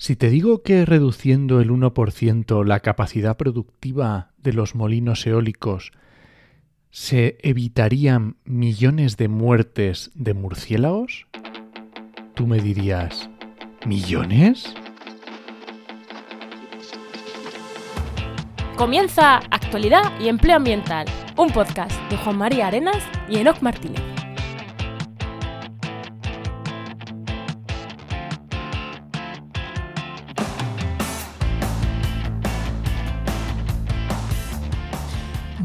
Si te digo que reduciendo el 1% la capacidad productiva de los molinos eólicos se evitarían millones de muertes de murciélagos, tú me dirías, ¿millones? Comienza Actualidad y Empleo Ambiental, un podcast de Juan María Arenas y Enoc Martínez.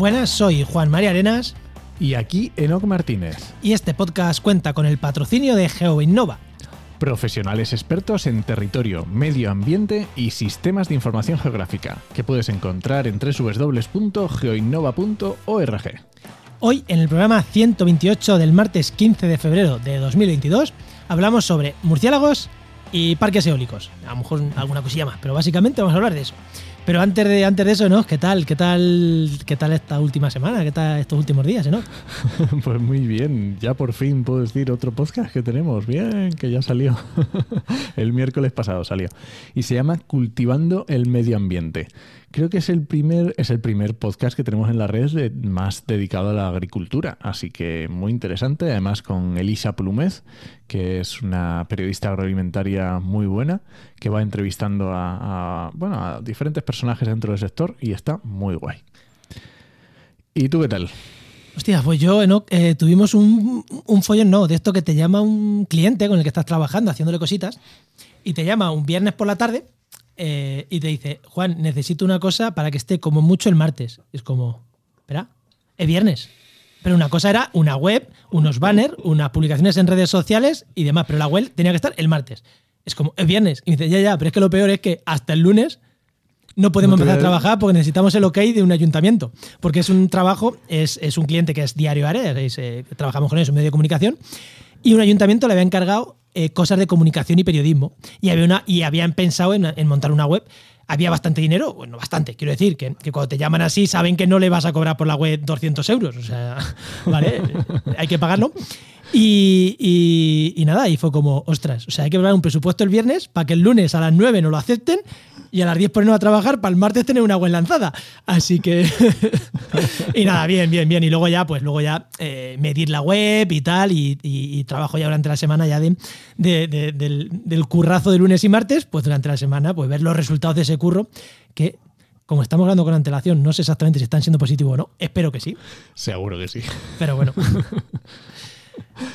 Buenas, soy Juan María Arenas Y aquí Enoc Martínez, y este podcast cuenta con el patrocinio de GeoInnova. profesionales expertos en territorio, medio ambiente y sistemas de información geográfica, que puedes encontrar en www.geoinnova.org. Hoy, en el programa 128 del martes 15 de febrero de 2022, hablamos sobre murciélagos y parques eólicos. A lo mejor alguna cosilla más, pero básicamente vamos a hablar de eso. Pero antes de, antes de eso, ¿no? ¿Qué tal? ¿Qué tal? ¿Qué tal esta última semana? ¿Qué tal estos últimos días, no? Pues muy bien, ya por fin puedo decir otro podcast que tenemos. Bien, que ya salió. el miércoles pasado salió. Y se llama Cultivando el Medio Ambiente. Creo que es el primer, es el primer podcast que tenemos en las redes de- más dedicado a la agricultura. Así que muy interesante. Además con Elisa Plumez, que es una periodista agroalimentaria muy buena, que va entrevistando a, bueno, diferentes personajes dentro del sector y está muy guay. ¿Y tú qué tal? Hostia, pues yo, eh, tuvimos un, un follón, no, de esto que te llama un cliente con el que estás trabajando, haciéndole cositas, y te llama un viernes por la tarde eh, y te dice, Juan, necesito una cosa para que esté como mucho el martes. Es como, espera, es viernes. Pero una cosa era una web, unos banners, unas publicaciones en redes sociales y demás, pero la web tenía que estar el martes. Es como, es viernes. Y me dice, ya, ya, pero es que lo peor es que hasta el lunes no podemos No empezar a trabajar porque necesitamos el ok de un ayuntamiento. Porque es un trabajo, es, es un cliente que es Diario es, eh, trabajamos con ellos, un medio de comunicación, y un ayuntamiento le había encargado eh, cosas de comunicación y periodismo. Y, había una, y habían pensado en, montar una web. Había bastante dinero, bueno, bastante. Quiero decir que, que cuando te llaman así saben que no le vas a cobrar por la web 200 euros. O sea, ¿vale? Hay que pagarlo. Y, y- y nada, y fue como, ostras, o sea, hay que preparar un presupuesto el viernes para que el lunes a las 9 no lo acepten y a las 10 ponernos a trabajar para el martes tener una web lanzada. Así que. y nada, bien, bien, bien. Y luego ya, pues luego ya eh, medir la web y tal. Y, y- y trabajo ya durante la semana ya de, de- de- del, del currazo de lunes y martes, pues durante la semana, pues ver los resultados de ese curro que. Como estamos hablando con antelación, no sé exactamente si están siendo positivos o no. Espero que sí. Seguro que sí. Pero bueno.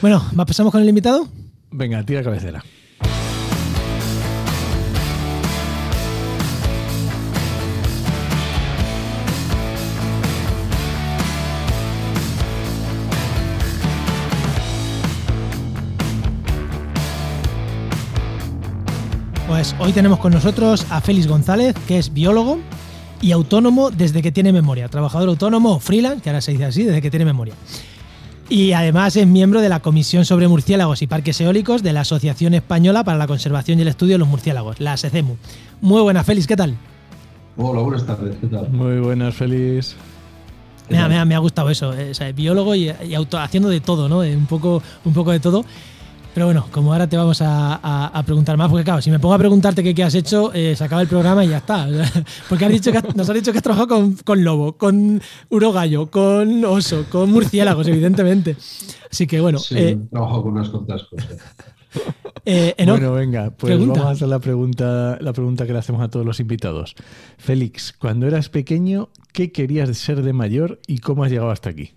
bueno, ¿más pasamos con el invitado? Venga, tira cabecera. Pues hoy tenemos con nosotros a Félix González, que es biólogo y autónomo desde que tiene memoria. Trabajador autónomo freelance, que ahora se dice así, desde que tiene memoria. Y además es miembro de la Comisión sobre Murciélagos y Parques Eólicos de la Asociación Española para la Conservación y el Estudio de los Murciélagos, la ASECEMU. Muy buena, Félix, ¿qué tal? Hola, buenas tardes, ¿qué tal? Muy buenas, feliz. Me ha, me ha- me ha gustado eso, eh, o sea, biólogo y, y auto- haciendo de todo, ¿no? Eh, Un poco, un poco de todo. Pero bueno, como ahora te vamos a, a- a preguntar más, porque claro, si me pongo a preguntarte qué, qué has hecho, eh, se acaba el programa y ya está. O sea, Porque has dicho que has- nos has dicho que has trabajado con, con lobo, con urogallo, con oso, con murciélagos, evidentemente. Así que bueno, Sí, eh, he trabajado con unas cuantas cosas. eh, bueno, venga, pues pregunta. vamos a hacer la pregunta, la pregunta que le hacemos a todos los invitados. Félix, cuando eras pequeño, ¿qué querías ser de mayor y cómo has llegado hasta aquí?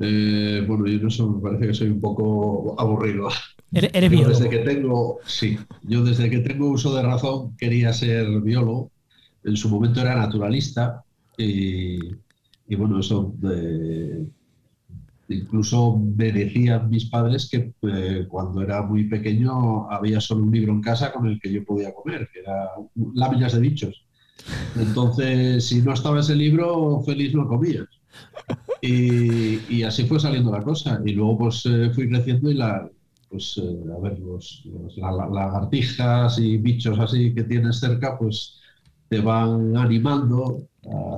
Eh, bueno, yo en eso me parece que soy un poco aburrido. eres, biólogo. desde que tengo, sí, yo desde que tengo uso de razón quería ser biólogo. En su momento era naturalista y, y bueno, eso eh, incluso me decían mis padres que eh, cuando era muy pequeño había solo un libro en casa con el que yo podía comer, que era Láminas de bichos. Entonces, si no estaba ese libro, feliz no comías. Y, y así fue saliendo la cosa. Y luego pues eh, fui creciendo y la, pues eh, a ver, los, los- la- la- lagartijas y bichos así que tienes cerca, pues te van animando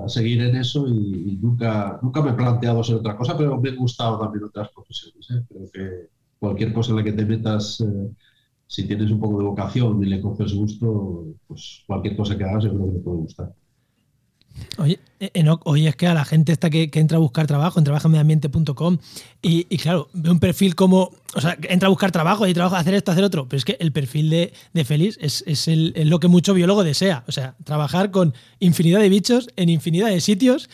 a seguir en eso y, y nunca, nunca me he planteado ser otra cosa, pero me han gustado también otras profesiones. ¿eh? Creo que cualquier cosa en la que te metas eh, si tienes un poco de vocación y le coges gusto, pues cualquier cosa que hagas yo creo que te puede gustar. Oye, Enoch, oye, es que a la gente esta que, entra a buscar trabajo en trabajamediambiente.com y, y, claro, ve un perfil como, o sea, entra a buscar trabajo y trabaja, hacer esto, hacer otro, pero es que el perfil de, de Félix es, es, el, es, lo que mucho biólogo desea, o sea, trabajar con infinidad de bichos en infinidad de sitios,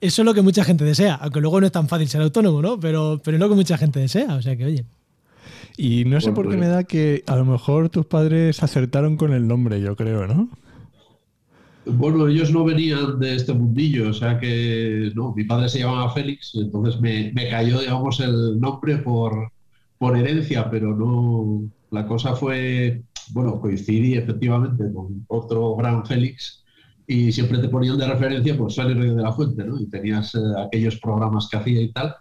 eso es lo que mucha gente desea, aunque luego no es tan fácil ser autónomo, ¿no? Pero, pero es lo que mucha gente desea, o sea que, oye. Y no sé por qué pues me da que a lo mejor tus padres acertaron con el nombre, yo creo, ¿no? Bueno, ellos no venían de este mundillo, o sea que no, mi padre se llamaba Félix, entonces me, cayó, digamos, el nombre por, por herencia, pero no, la cosa fue, bueno, coincidí efectivamente con otro gran Félix y siempre te ponían de referencia, pues Félix de la Fuente, ¿no? Y tenías eh, aquellos programas que hacía y tal.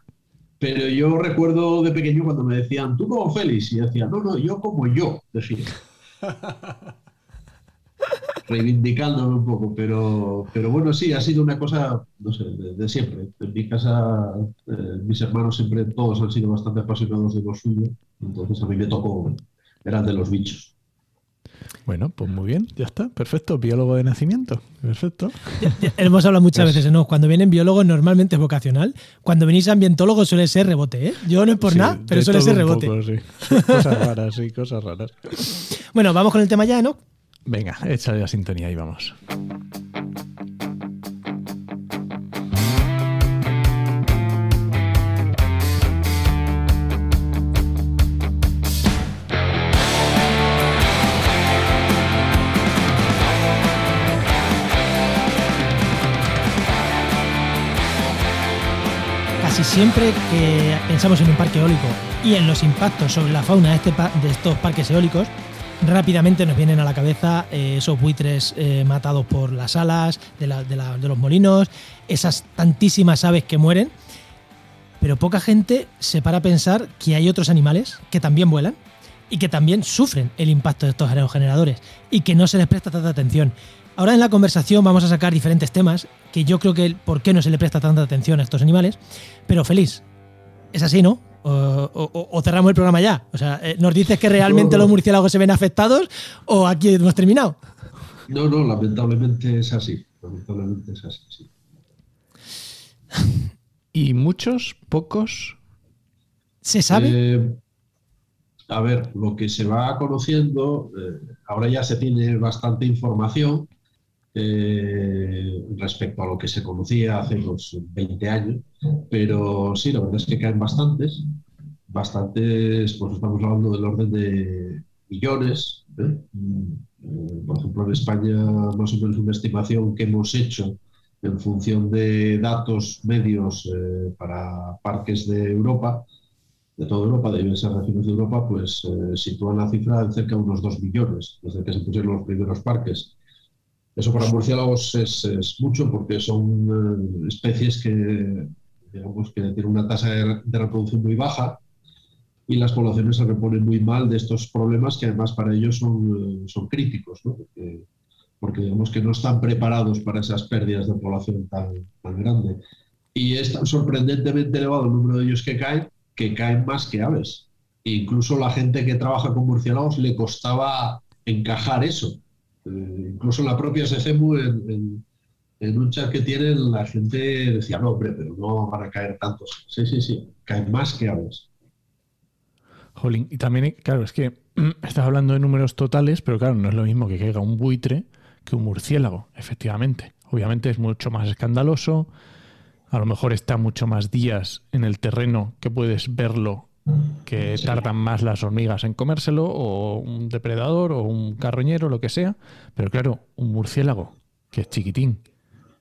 Pero yo recuerdo de pequeño cuando me decían, tú como Félix, y decía, no, no, yo como yo, decía. reivindicándome un poco, pero, pero bueno, sí, ha sido una cosa, no sé, de, siempre. En mi casa, eh, mis hermanos siempre, todos han sido bastante apasionados de lo suyo, entonces a mí me tocó, eran de los bichos. Bueno, pues muy bien, ya está, perfecto, biólogo de nacimiento, perfecto. hemos hablado muchas veces, ¿no? Cuando vienen biólogos normalmente es vocacional, cuando venís ambientólogos suele ser rebote, ¿eh? Yo no es por nada, pero suele ser rebote. Cosas raras, sí, cosas raras. Bueno, vamos con el tema ya, ¿no? Venga, échale la sintonía y vamos. Casi siempre que pensamos en un parque eólico y en los impactos sobre la fauna de, este de estos parques eólicos, rápidamente nos vienen a la cabeza eh, esos buitres eh, matados por las alas de, los molinos, esas tantísimas aves que mueren, pero poca gente se para a pensar que hay otros animales que también vuelan y que también sufren el impacto de estos aerogeneradores y que no se les presta tanta atención. Ahora en la conversación vamos a sacar diferentes temas que yo creo que por qué no se le presta tanta atención a estos animales, pero feliz. Es así, ¿no? O, cerramos el programa ya. O sea, eh, ¿nos dices que realmente los murciélagos se ven afectados o aquí hemos terminado? No, no, lamentablemente es así. Lamentablemente es así, ¿Y muchos? ¿Pocos? ¿Se sabe? Eh, a ver, lo que se va conociendo, eh, ahora ya se tiene bastante información respecto a lo que se conocía hace unos 20 años, pero sí, la verdad es que caen bastantes bastantes, pues estamos hablando del orden de millones. ¿eh? Mm, por ejemplo, en España, más o menos una estimación que hemos hecho en función de datos medios eh, para parques de Europa, de toda Europa, de diversas regiones de Europa, pues eh, sitúan la cifra en cerca de unos 2 millones desde que se pusieron los primeros parques. Eso para murciélagos es, mucho porque son especies que, digamos, que tienen una tasa de reproducción muy baja y las poblaciones se reponen muy mal de estos problemas que además para ellos son, eh, son críticos, porque, digamos que no están preparados para esas pérdidas de población tan, tan grande. Y es tan sorprendentemente elevado el número de ellos que caen, que caen más que aves. E incluso la gente que trabaja con murciélagos le costaba encajar eso. Eh, incluso la propia SECEMU, en, en, un chat que tienen, la gente decía, no, hombre, pero no van a caer tantos. Sí, sí, sí, caen más que aves. Jolín, y también, claro, es que estás hablando de números totales, pero claro, no es lo mismo que caiga un buitre que un murciélago, efectivamente. Obviamente es mucho más escandaloso, a lo mejor está mucho más días en el terreno que puedes verlo, que tardan más las hormigas en comérselo, o un depredador, o un carroñero, lo que sea. Pero claro, un murciélago, que es chiquitín,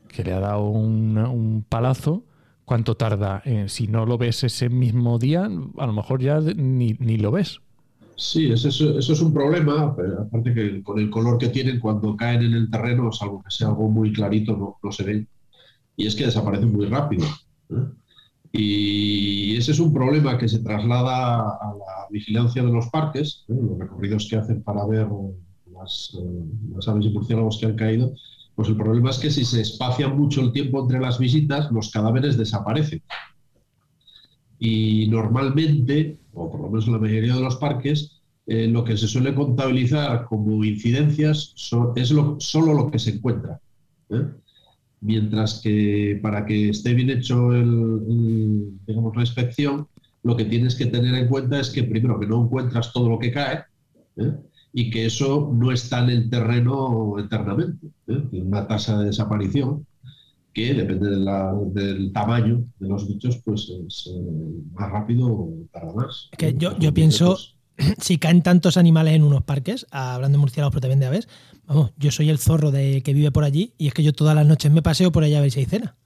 que le ha dado un palazo, ¿Cuánto tarda? Eh, si no lo ves ese mismo día, a lo mejor ya ni, lo ves. Sí, eso, eso, es un problema, aparte que con el color que tienen cuando caen en el terreno, salvo que sea algo muy clarito, no, no se ven. Y es que desaparecen muy rápido. ¿eh? Y ese es un problema que se traslada a la vigilancia de los parques, ¿eh? los recorridos que hacen para ver las, las aves y murciélagos que han caído, pues el problema es que si se espacia mucho el tiempo entre las visitas, los cadáveres desaparecen. Y normalmente, o por lo menos en la mayoría de los parques, eh, lo que se suele contabilizar como incidencias es lo, solo lo que se encuentra. ¿eh? Mientras que para que esté bien hecho el, digamos, la inspección, lo que tienes que tener en cuenta es que primero que no encuentras todo lo que cae ¿eh? y que eso no está en el terreno eternamente. Una tasa de desaparición que depende del tamaño de los bichos, pues es más rápido o tarda más. Que yo, yo pienso, si caen tantos animales en unos parques, hablando de murciélagos, pero también de aves, vamos, yo soy el zorro de que vive por allí y es que yo todas las noches me paseo por allá a ver si hay cena.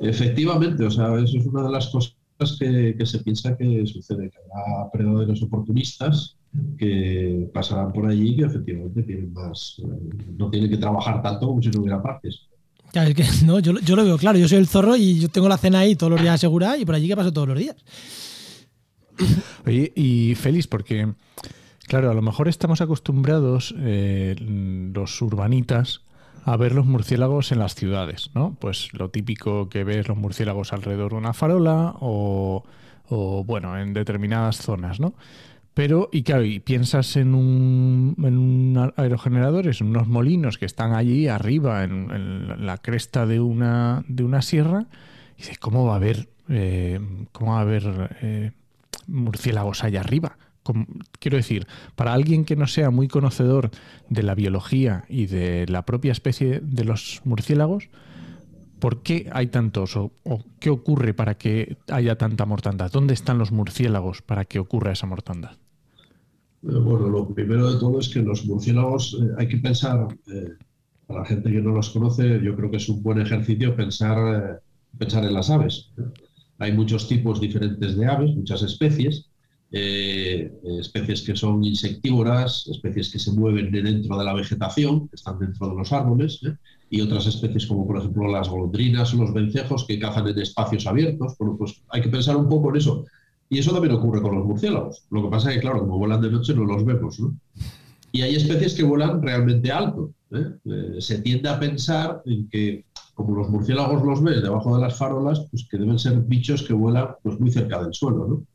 Efectivamente, o sea, eso es una de las cosas que, se piensa que sucede, que habrá predadores oportunistas que pasarán por allí y que efectivamente tienen más, eh, no tienen que trabajar tanto como si no hubiera parques. Claro, es que no, yo, yo, lo veo claro, yo soy el zorro y yo tengo la cena ahí todos los días asegurada y por allí que paso todos los días. Oye, y Félix, porque, claro, a lo mejor estamos acostumbrados, eh, los urbanitas, a ver los murciélagos en las ciudades, ¿no? Pues lo típico que ves los murciélagos alrededor de una farola o, bueno, en determinadas zonas, ¿no? Pero, y claro, y piensas en un, en un aerogenerador, en unos molinos que están allí arriba, en, la cresta de una, de una sierra, y dices, ¿cómo va a haber, eh, cómo va a haber eh, murciélagos allá arriba. quiero decir, para alguien que no sea muy conocedor de la biología y de la propia especie de los murciélagos, ¿por qué hay tantos o, qué ocurre para que haya tanta mortandad? ¿Dónde están los murciélagos para que ocurra esa mortandad? Eh, bueno, lo primero de todo es que los murciélagos eh, hay que pensar, eh, para la gente que no los conoce, yo creo que es un buen ejercicio pensar, pensar en las aves. Hay muchos tipos diferentes de aves, muchas especies, eh, especies que son insectívoras, especies que se mueven dentro de la vegetación, que están dentro de los árboles, ¿eh? y otras especies como por ejemplo las golondrinas o los vencejos que cazan en espacios abiertos. Bueno, pues hay que pensar un poco en eso. Y eso también ocurre con los murciélagos. Lo que pasa es que, claro, como vuelan de noche no los vemos. Y hay especies que vuelan realmente alto. ¿eh? se tiende a pensar en que como los murciélagos los ves debajo de las farolas, pues que deben ser bichos que vuelan pues muy cerca del suelo, ¿no?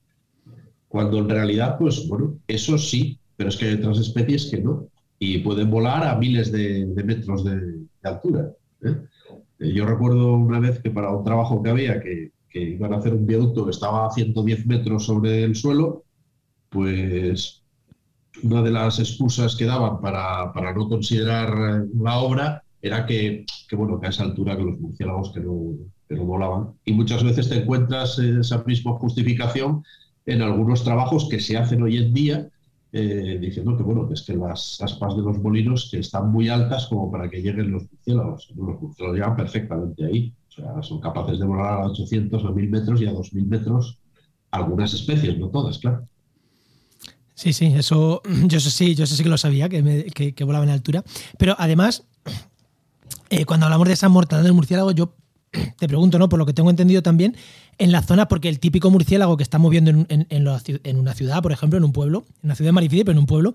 Cuando en realidad, pues bueno, eso sí, pero es que hay otras especies que no, y pueden volar a miles de, metros de, altura. ¿eh? Eh, yo recuerdo una vez que para un trabajo que había, que, que iban a hacer un viaducto que estaba a 110 metros sobre el suelo, pues una de las excusas que daban para, para no considerar la obra era que, bueno, que a esa altura que los murciélagos que no, que no volaban. Y muchas veces te encuentras esa misma justificación en algunos trabajos que se hacen hoy en día, eh, diciendo que bueno, que es que las aspas de los molinos que están muy altas como para que lleguen los murciélagos. Los murciélagos llegan perfectamente ahí. O sea, son capaces de volar a 800, a 1000 metros y a 2000 metros algunas especies, no todas, claro. Sí, sí, eso yo sé, sí, yo sé que lo sabía, que, que, que volaba en altura. Pero además, eh, cuando hablamos de esa mortandad del murciélago, yo te pregunto, ¿no? Por lo que tengo entendido también, en la zona, porque el típico murciélago que estamos viendo en, una ciudad, por ejemplo, en un pueblo, en una ciudad de pero en un pueblo,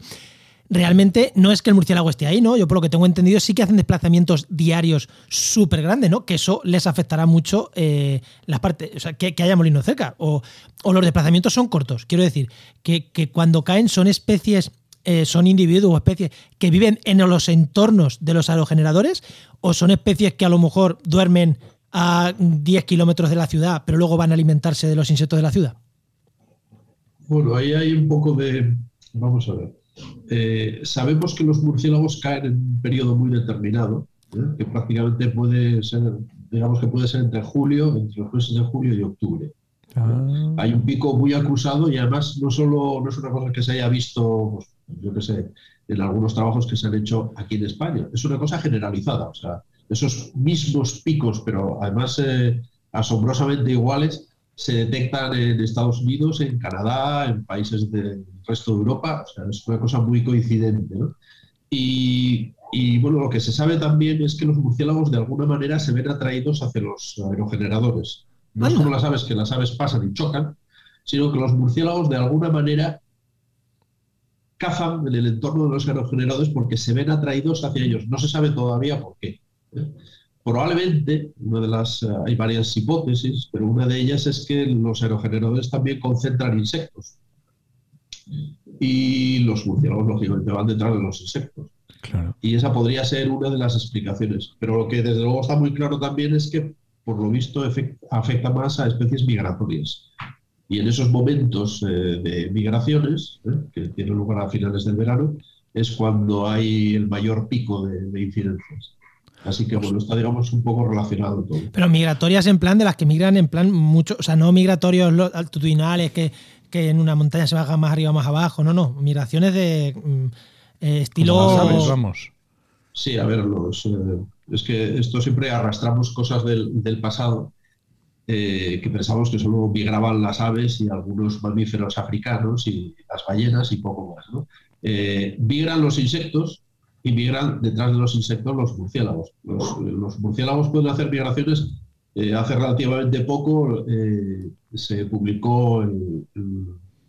realmente no es que el murciélago esté ahí, ¿no? Yo por lo que tengo entendido sí que hacen desplazamientos diarios súper grandes, ¿no? Que eso les afectará mucho eh, las partes, o sea, que, haya molino cerca. O, los desplazamientos son cortos. Quiero decir, que cuando caen son especies eh, son individuos o especies que viven en los entornos de los aerogeneradores o son especies que a lo mejor duermen a 10 kilómetros de la ciudad, pero luego van a alimentarse de los insectos de la ciudad? Bueno, ahí hay un poco de... Vamos a ver. Eh, sabemos que los murciélagos caen en un periodo muy determinado, ¿eh? que prácticamente puede ser, digamos que puede ser entre julio, entre los meses de julio y octubre. Ah. Hay un pico muy acusado y además no solo no es una cosa que se haya visto pues, yo qué sé, en algunos trabajos que se han hecho aquí en España. Es una cosa generalizada, o sea, esos mismos picos, pero además eh, asombrosamente iguales, se detectan en Estados Unidos, en Canadá, en países del resto de Europa, o sea, es una cosa muy coincidente, ¿no? Y, y, bueno, lo que se sabe también es que los murciélagos de alguna manera se ven atraídos hacia los aerogeneradores. No es como las aves, que las aves pasan y chocan, sino que los murciélagos de alguna manera cazan en el entorno de los aerogeneradores porque se ven atraídos hacia ellos. No se sabe todavía por qué. ¿eh? Probablemente, una de las, eh, hay varias hipótesis, pero una de ellas es que los aerogeneradores también concentran insectos. y los murciélagos, lógicamente, van detrás de los insectos. Y esa podría ser una de las explicaciones. Pero lo que desde luego está muy claro también es que, por lo visto, afecta más a especies migratorias. Y en esos momentos eh, de migraciones, eh, que tienen lugar a finales del verano, es cuando hay el mayor pico de, incidencias. Así que bueno, está digamos un poco relacionado todo. Pero migratorias en plan de las que migran en plan mucho, o sea, no migratorios altitudinales que, que en una montaña se bajan más arriba o más abajo, no, no, migraciones de mm, eh, estilo... vamos. Sí, a ver, los, es que esto siempre arrastramos cosas del, del pasado eh, que pensamos que solo migraban las aves y algunos mamíferos africanos y las ballenas y poco más. ¿no? Eh, migran los insectos y migran detrás de los insectos los murciélagos. Los, murciélagos pueden hacer migraciones. Eh, hace relativamente poco se publicó el,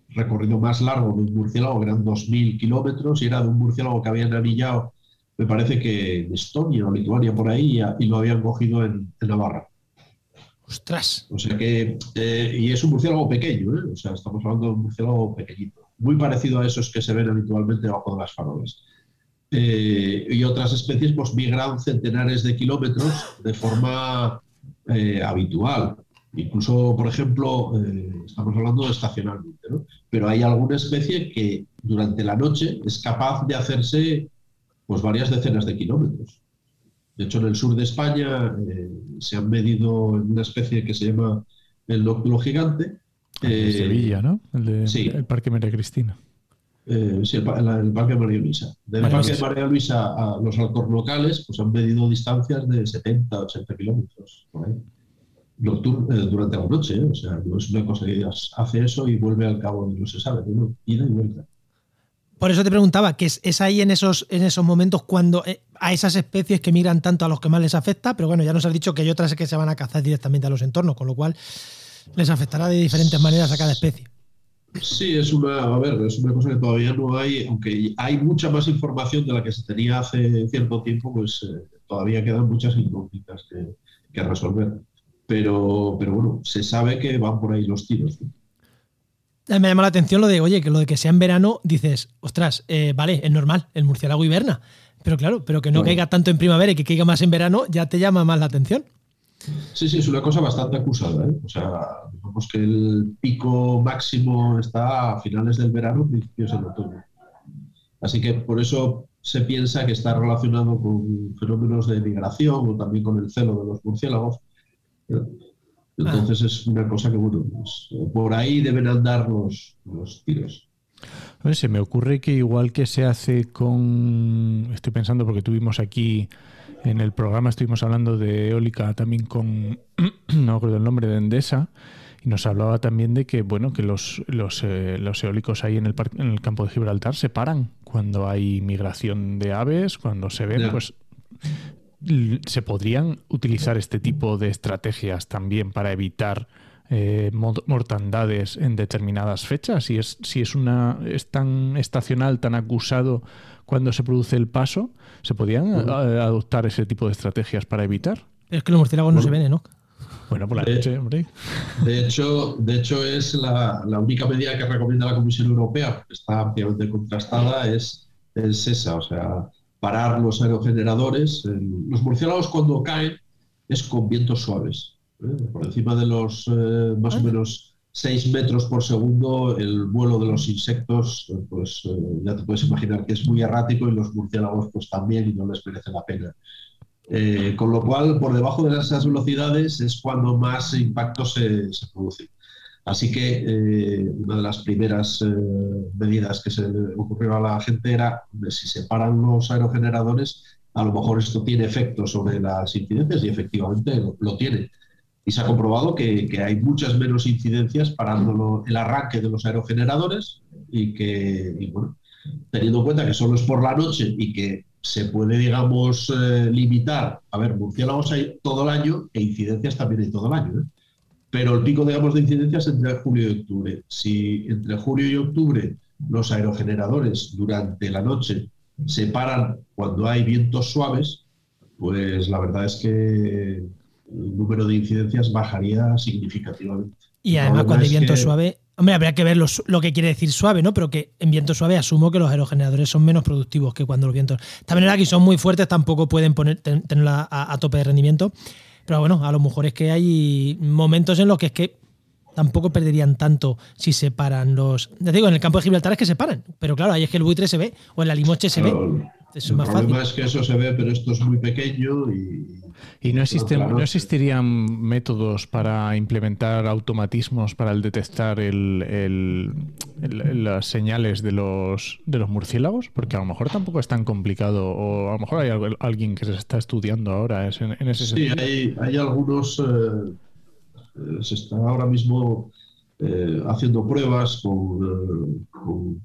recorrido más largo de un murciélago, que eran 2.000 kilómetros, y era de un murciélago que habían anillado, me parece que en Estonia o Lituania por ahí, y, lo habían cogido en Navarra. Ostras. O sea que, eh, y es un murciélago pequeño, ¿eh? o sea, estamos hablando de un murciélago pequeñito, muy parecido a esos que se ven habitualmente bajo de las farolas. Eh, y otras especies pues migran centenares de kilómetros de forma habitual. Incluso, por ejemplo, estamos hablando estacionalmente, ¿no? pero hay alguna especie que durante la noche es capaz de hacerse pues varias decenas de kilómetros. De hecho, en el sur de España eh, se han medido en una especie que se llama el nóculo gigante. de eh, Sevilla, ¿no? El, de, sí. el Parque María Cristina. Eh, sí, el, Parque María Luisa. Del Parque María Luisa a los locales, pues han medido distancias de 70, 80 kilómetros por ahí. durante la noche, o sea, no es una cosa que hace eso y vuelve al cabo, no se sabe, ¿no? ida y vuelta. Por eso te preguntaba, que es, ahí en esos, en esos momentos cuando eh, a esas especies que migran tanto a los que más les afecta, pero bueno, ya nos has dicho que hay otras que se van a cazar directamente a los entornos, con lo cual les afectará de diferentes maneras a cada especie. Sí, es una, a ver, es una cosa que todavía no hay, aunque hay mucha más información de la que se tenía hace cierto tiempo, pues eh, todavía quedan muchas incógnitas que, resolver. Pero, pero bueno, se sabe que van por ahí los tiros. Me llama la atención lo de, oye, que lo de que sea en verano, dices, ostras, eh, vale, es normal, el murciélago hiberna. Pero claro, pero que no caiga tanto en primavera y que caiga más en verano, ya te llama más la atención. Sí, sí, es una cosa bastante acusada. ¿eh? O sea, digamos que el pico máximo está a finales del verano, principios del otoño. Así que por eso se piensa que está relacionado con fenómenos de migración o también con el celo de los murciélagos. Entonces ah. es una cosa que, bueno, pues, por ahí deben andar los, los tiros. se me ocurre que igual que se hace con, estoy pensando porque tuvimos aquí en el programa, estuvimos hablando de eólica también con, no me acuerdo el nombre, de Endesa, y nos hablaba también de que, bueno, que los, los, eh, los eólicos ahí en el, en el campo de Gibraltar se paran cuando hay migración de aves, cuando se ven, pues se podrían utilizar este tipo de estrategias también para evitar eh, mortandades en determinadas fechas. Si es, si es, una, es tan estacional, tan acusado cuando se produce el paso, ¿se podrían adoptar ese tipo de estrategias para evitar? Es que los murciélagos no se ven, ¿no? Bueno, por la noche, hombre. De hecho, de hecho es la, única medida que recomienda la Comisión Europea, porque está ampliamente contrastada, es, es esa. O sea, parar los aerogeneradores. Los murciélagos cuando caen es con vientos suaves. ¿eh? Por encima de los eh, más o menos 6 metros por segundo, el vuelo de los insectos, pues eh, ya te puedes imaginar que es muy errático y los murciélagos pues también y no les merece la pena. con lo cual, por debajo de esas velocidades es cuando más impacto se, se produce. Así que eh, una de las primeras eh, medidas que se le ocurrió a la gente era si se paran los aerogeneradores, a lo mejor esto tiene efecto sobre las incidencias y efectivamente lo, tiene. Y se ha comprobado que, hay muchas menos incidencias parando el arranque de los aerogeneradores y que, bueno, teniendo en cuenta que solo es por la noche y que se puede, digamos, eh, limitar. A ver, murciélagos hay todo el año e incidencias también hay todo el año. Pero el pico, digamos, de incidencias entre julio y octubre. Si entre julio y octubre los aerogeneradores durante la noche se paran cuando hay vientos suaves, pues la verdad es que el número de incidencias bajaría significativamente. Y además, cuando hay viento suave, Hombre, habría que ver lo, que quiere decir suave, ¿no? Pero que en viento suave asumo que los aerogeneradores son menos productivos que cuando los vientos. También era que son muy fuertes, tampoco pueden poner, tenerla a, tope de rendimiento. Pero bueno, a lo mejor es que hay momentos en los que es que tampoco perderían tanto si se paran los. Ya digo, en el campo de Gibraltar es que se paran, pero claro, ahí es que el buitre se ve, o en la limoche se ve. es el problema es que eso se ve, pero esto es muy pequeño y ¿Y no, existen, no existirían métodos para implementar automatismos para el detectar el, las señales de los, de los murciélagos? Porque a lo mejor tampoco es tan complicado, o a lo mejor hay alguien que se está estudiando ahora en, ese sí, sentido. Sí, hay, algunos. Eh, eh, se está ahora mismo eh, haciendo pruebas con,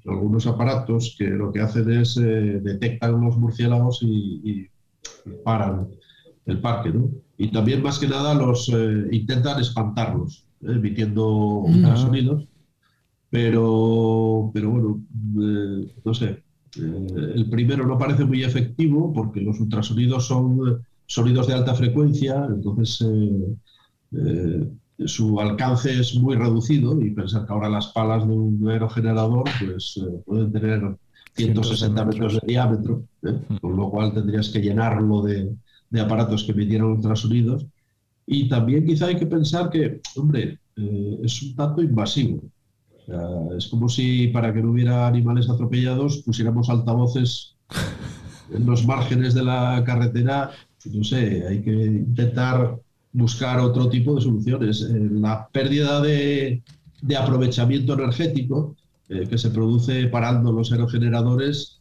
algunos aparatos que lo que hacen es detectan los murciélagos y paran el parque, ¿no? Y también más que nada los eh, intentan espantarlos, ¿eh? emitiendo mm. ultrasonidos, pero, pero bueno, eh, no sé, el primero no parece muy efectivo porque los ultrasonidos son sonidos de alta frecuencia, entonces su alcance es muy reducido y pensar que ahora las palas de un aerogenerador pues pueden tener 160 metros de diámetro, mm. con lo cual tendrías que llenarlo de, de aparatos que emitieran ultrasonidos. Y también quizá hay que pensar que, hombre, eh, es un tanto invasivo. es como si para que no hubiera animales atropellados pusiéramos altavoces en los márgenes de la carretera. No sé, hay que intentar buscar otro tipo de soluciones. Eh, la pérdida de, de aprovechamiento energético eh, que se produce parando los aerogeneradores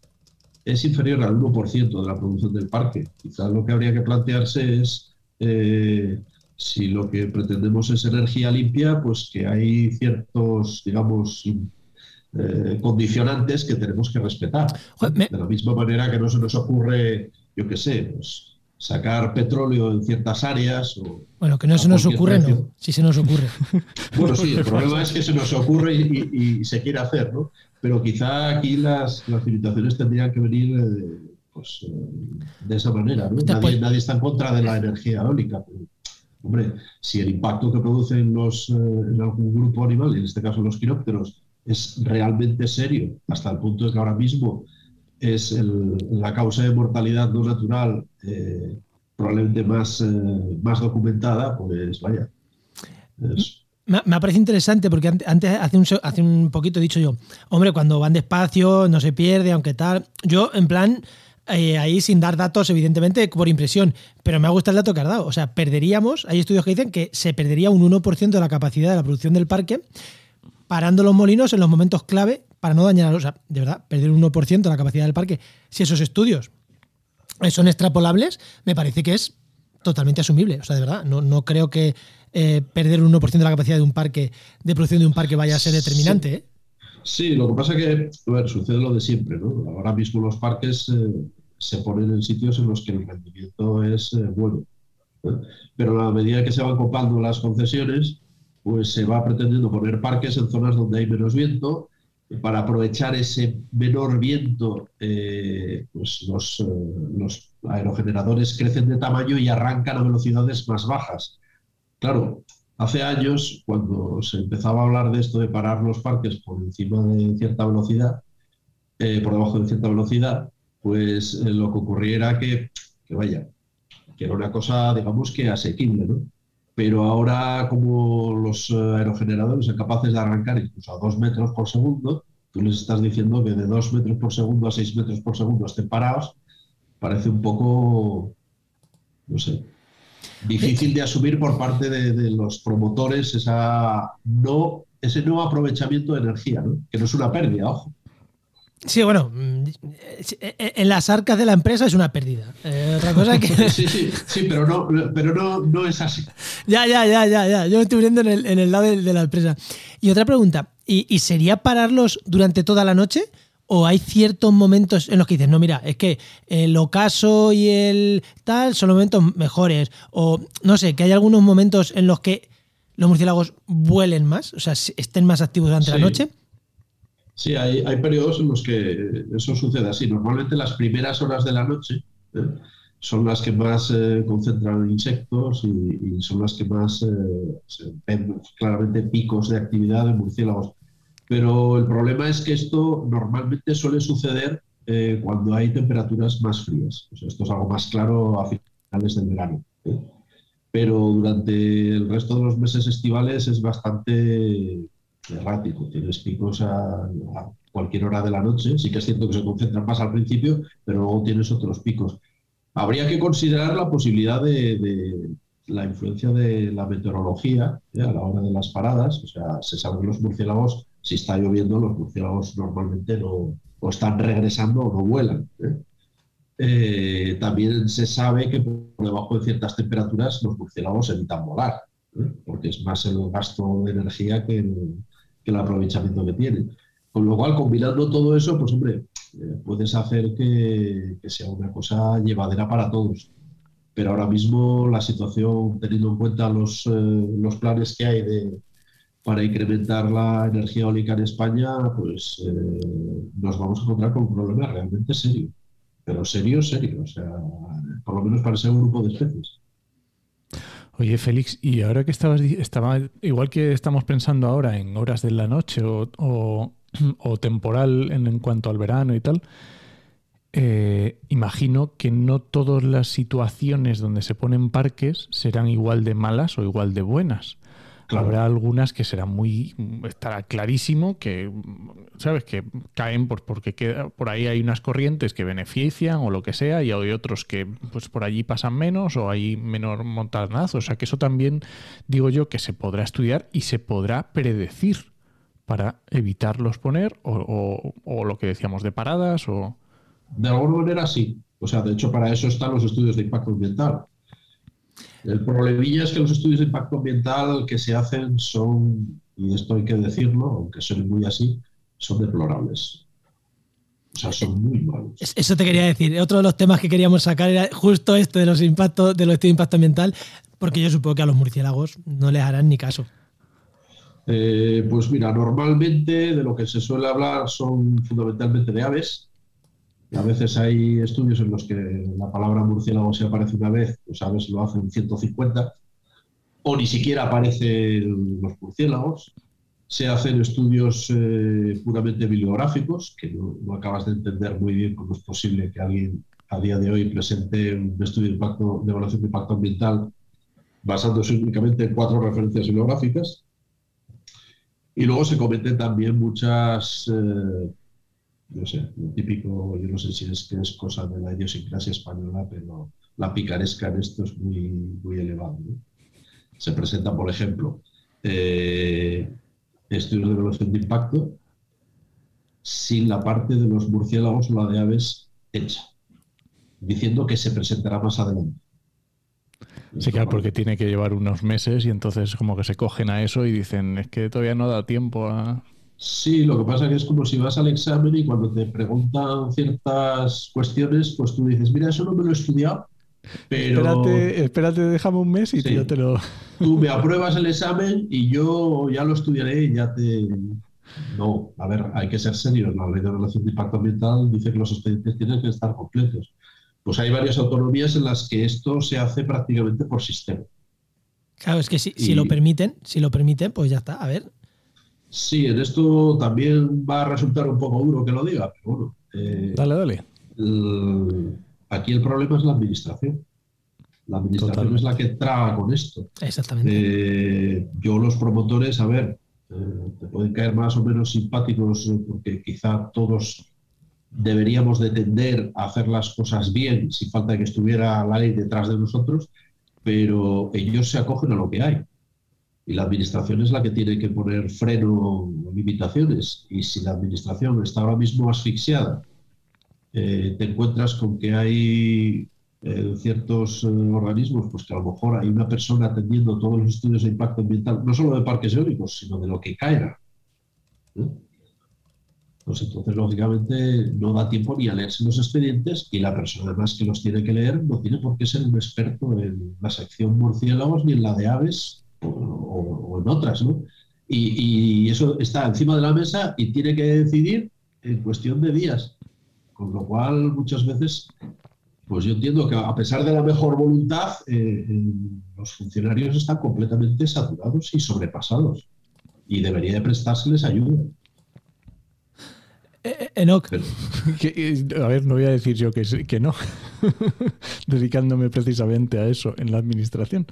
es inferior al 1% de la producción del parque. Quizás lo que habría que plantearse es eh, si lo que pretendemos es energía limpia, pues que hay ciertos, digamos, eh, condicionantes que tenemos que respetar. De la misma manera que no se nos ocurre, yo qué sé, pues, sacar petróleo en ciertas áreas. O bueno, que no se nos ocurre, no, si se nos ocurre. bueno, sí, el problema es que se nos ocurre y, se quiere hacer, ¿no? Pero quizá aquí las, las limitaciones tendrían que venir eh, pues, eh, de esa manera, ¿no? Nadie, está en contra de la energía eólica. hombre, si el impacto que producen los, eh, en algún grupo animal, en este caso los quirópteros, es realmente serio, hasta el punto de que ahora mismo es la causa de mortalidad no natural eh, probablemente más, eh, más documentada, pues vaya. Me, me, parece interesante porque antes, hace un, hace un poquito he dicho yo, hombre, cuando van despacio no se pierde, aunque tal. Yo, en plan, eh, ahí sin dar datos, evidentemente, por impresión, pero me ha gustado el dato que has dado. O sea, perderíamos, hay estudios que dicen que se perdería un 1% de la capacidad de la producción del parque parando los molinos en los momentos clave para no dañar, o sea, de verdad, perder un 1% de la capacidad del parque. Si esos estudios son extrapolables, me parece que es totalmente asumible. O sea, de verdad, no, no creo que eh, perder un 1% de la capacidad de un parque, de producción de un parque, vaya a ser determinante. ¿eh? Sí. lo que pasa es que, a ver, sucede lo de siempre, ¿no? Ahora mismo los parques eh, se ponen en sitios en los que el rendimiento es bueno. Pero a la medida que se van copando las concesiones, pues se va pretendiendo poner parques en zonas donde hay menos viento. Para aprovechar ese menor viento, eh, pues los, eh, los, aerogeneradores crecen de tamaño y arrancan a velocidades más bajas. Claro, hace años, cuando se empezaba a hablar de esto de parar los parques por encima de cierta velocidad, eh, por debajo de cierta velocidad, pues lo que ocurría era que, que, vaya, que era una cosa, digamos que asequible, ¿no? Pero ahora como los eh, aerogeneradores son capaces de arrancar incluso a 2 metros por segundo, tú les estás diciendo que de 2 metros por segundo a 6 metros por segundo estén parados, parece un poco, no sé, difícil de asumir por parte de, los promotores esa no, ese nuevo aprovechamiento de energía, que no es una pérdida, ojo. Sí, bueno, mm, en las arcas de la empresa es una pérdida. Eh, otra cosa que... Sí, sí, sí, pero no, pero no, no es así. Ya, ya, ya, ya, ya. Yo me estoy viendo en el, en el lado de, la empresa. Y otra pregunta, ¿y, sería pararlos durante toda la noche? ¿O hay ciertos momentos en los que dices, no, mira, es que el ocaso y el tal son los momentos mejores? O no sé, que hay algunos momentos en los que los murciélagos vuelen más, o sea, estén más activos durante la noche. Sí, hay, periodos en los que eso sucede así. Normalmente las primeras horas de la noche ¿eh? son las que más eh, concentran insectos y, son las que más eh, ven claramente picos de actividad de murciélagos. Pero el problema es que esto normalmente suele suceder cuando hay temperaturas más frías. esto es algo más claro a finales del verano. Pero durante el resto de los meses estivales es bastante errático. Tienes picos a, cualquier hora de la noche. Sí que es cierto que se concentran más al principio, pero luego tienes otros picos. Habría que considerar la posibilidad de, la influencia de la meteorología ¿eh? a la hora de las paradas. O sea, se sabe que los murciélagos, si está lloviendo, los murciélagos normalmente no o están regresando o no vuelan. ¿eh? Eh, también se sabe que por debajo de ciertas temperaturas los murciélagos evitan volar, porque es más el gasto de energía que el, que el aprovechamiento que tienen. Con lo cual, combinando todo eso, pues hombre, eh, puedes hacer que, sea una cosa llevadera para todos. Pero ahora mismo la situación, teniendo en cuenta los, eh, planes que hay de, para incrementar la energía eólica en España, pues eh, nos vamos a encontrar con un problema realmente serio. Pero serio, serio. O sea, por lo menos para un grupo de especies. Oye, Félix, y ahora que estabas, estaba, igual que estamos pensando ahora en horas de la noche o, temporal en, cuanto al verano y tal, eh, imagino que no todas las situaciones donde se ponen parques serán igual de malas o igual de buenas. Habrá algunas que serán muy. estará clarísimo que, ¿sabes? Que caen pues, porque queda, por ahí hay unas corrientes que benefician o lo que sea, y hay otros que pues por allí pasan menos o hay menor montañazo. O sea que eso también digo yo que se podrá estudiar y se podrá predecir para evitarlos poner o, o lo que decíamos de paradas o. De alguna manera sí. O sea, de hecho, para eso están los estudios de impacto ambiental el problemilla es que los estudios de impacto ambiental que se hacen son, y esto hay que decirlo, aunque son muy así, son deplorables. O sea, son muy malos. Eso te quería decir. Otro de los temas que queríamos sacar era justo este de los impactos, de los estudios de impacto ambiental, porque yo supongo que a los murciélagos no les harán ni caso. Eh, pues mira, normalmente de lo que se suele hablar son fundamentalmente de aves, a veces hay estudios en los que la palabra murciélago se aparece una vez, pues a veces lo hacen 150, o ni siquiera aparecen los murciélagos. Se hacen estudios eh, puramente bibliográficos, que no, acabas de entender muy bien cómo es posible que alguien a día de hoy presente un estudio de, impacto, de evaluación de impacto ambiental basándose únicamente en cuatro referencias bibliográficas. Y luego se cometen también muchas eh, no sé, lo típico, yo no sé si es que es cosa de la idiosincrasia española, pero la picaresca en esto es muy, muy elevada. Se presenta, por ejemplo, eh, estudios de evaluación de impacto sin la parte de los murciélagos o la de aves hecha, diciendo que se presentará más adelante. Sí, claro, porque tiene que llevar unos meses y entonces como que se cogen a eso y dicen, es que todavía no da tiempo a... Sí, lo que pasa es que es como si vas al examen y cuando te preguntan ciertas cuestiones, pues tú dices, mira, eso no me lo he estudiado, pero... Espérate, espérate déjame un mes y yo te lo... Tú me apruebas el examen y yo ya lo estudiaré y ya te... No, a ver, hay que ser serios. La ley de relación de impacto ambiental dice que los expedientes tienen que estar completos. Pues hay varias autonomías en las que esto se hace prácticamente por sistema. Claro, es que si, si lo permiten, si lo permiten, pues ya está. A ver, Sí, en esto también va a resultar un poco duro que lo diga, pero bueno. Eh, dale, dale. aquí el problema es la administración. La administración es la que traga con esto. Exactamente. Eh, yo los promotores, a ver, eh, te pueden caer más o menos simpáticos porque quizá todos deberíamos de tender a hacer las cosas bien si falta que estuviera la ley detrás de nosotros, pero ellos se acogen a lo que hay y la administración es la que tiene que poner freno o limitaciones. Y si la administración está ahora mismo asfixiada, eh, te encuentras con que hay eh, ciertos eh, organismos, pues que a lo mejor hay una persona atendiendo todos los estudios de impacto ambiental, no solo de parques eólicos, sino de lo que caiga. Pues entonces, lógicamente, no da tiempo ni a leerse los expedientes y la persona además que los tiene que leer no tiene por qué ser un experto en la sección murciélagos ni en la de aves o, en otras, ¿no? Y, eso está encima de la mesa y tiene que decidir en cuestión de días. Con lo cual, muchas veces, pues yo entiendo que a pesar de la mejor voluntad, eh, los funcionarios están completamente saturados y sobrepasados. Y debería de prestárseles ayuda. Enoch. Que- a ver, no voy a decir yo que, sí- que no, dedicándome precisamente a eso en la administración.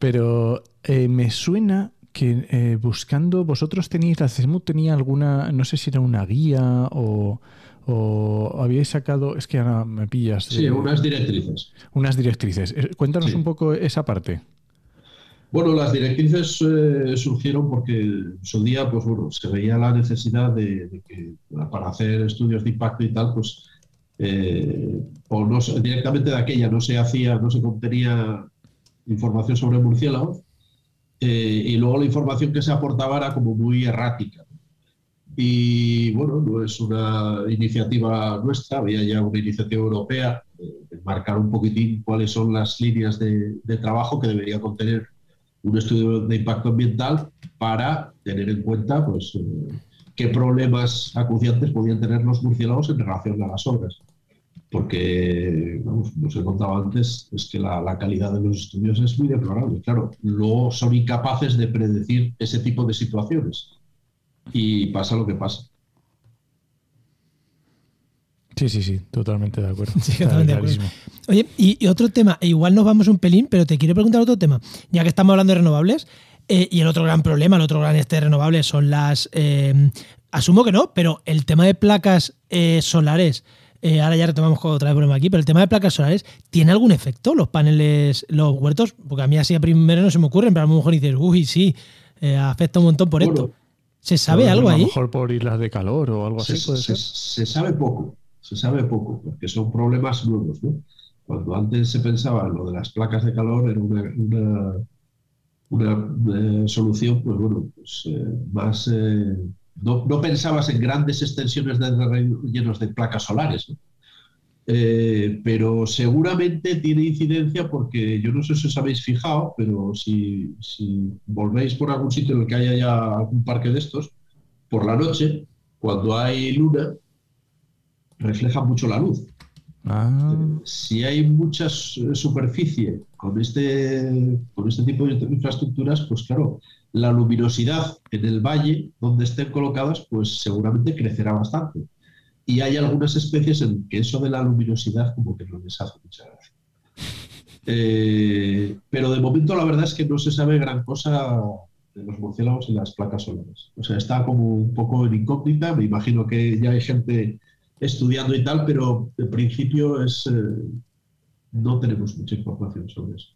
Pero eh, me suena que eh, buscando, vosotros tenéis, la CESMUD tenía alguna, no sé si era una guía o, o habíais sacado, es que ahora me pillas. Sí, unas directrices. unas directrices. Eh, Cuéntanos Sí. un poco esa parte. Bueno, las directrices eh, surgieron porque día, pues bueno, se veía la necesidad de, de que para hacer estudios de impacto y tal, pues eh, o no directamente de aquella no se hacía, no se contenía información sobre murciélagos eh, y luego la información que se aportaba era como muy errática. Y bueno, no es una iniciativa nuestra, había ya una iniciativa europea de marcar un poquitín cuáles son las líneas de, de trabajo que debería contener un estudio de impacto ambiental para tener en cuenta pues, eh, qué problemas acuciantes podían tener los murciélagos en relación a las obras. Porque, vamos, como os he contado antes, es que la, la calidad de los estudios es muy deplorable. Claro, luego son incapaces de predecir ese tipo de situaciones. Y pasa lo que pasa. Sí, sí, sí, totalmente de acuerdo. Sí, totalmente de acuerdo. Oye, y, y otro tema, e igual nos vamos un pelín, pero te quiero preguntar otro tema. Ya que estamos hablando de renovables, eh, y el otro gran problema, el otro gran este de renovables son las. eh, asumo que no, pero el tema de placas eh, solares. Eh, ahora ya retomamos otra vez problema aquí, pero el tema de placas solares, ¿tiene algún efecto los paneles, los huertos? Porque a mí así a primero no se me ocurren, pero a lo mejor dices, uy, sí, eh, afecta un montón por Bueno, esto. ¿Se sabe algo A ahí? lo mejor por islas de calor o algo así, se, puede se- ser. se sabe poco, se sabe poco, porque son problemas nuevos. ¿no? Cuando antes se pensaba en lo de las placas de calor, era una, una, una, eh, solución, pues bueno, pues, eh, más. Eh, no, no pensabas en grandes extensiones de terreno llenos de placas solares, ¿no? Eh, pero seguramente tiene incidencia porque yo no sé si os habéis fijado, pero si, si volvéis por algún sitio en el que haya ya algún parque de estos, por la noche, cuando hay luna, refleja mucho la luz. Ah, Si hay mucha su- superficie con este, con este tipo de infraestructuras, pues claro, la luminosidad en el valle donde estén colocadas, pues seguramente crecerá bastante. Y hay algunas especies en que eso de la luminosidad como que no les hace mucha gracia. Eh, pero de momento la verdad es que no se sabe gran cosa de los murciélagos y las placas solares. O sea, está como un poco en incógnita. Me imagino que ya hay gente estudiando y tal, pero en principio es eh, no tenemos mucha información sobre eso.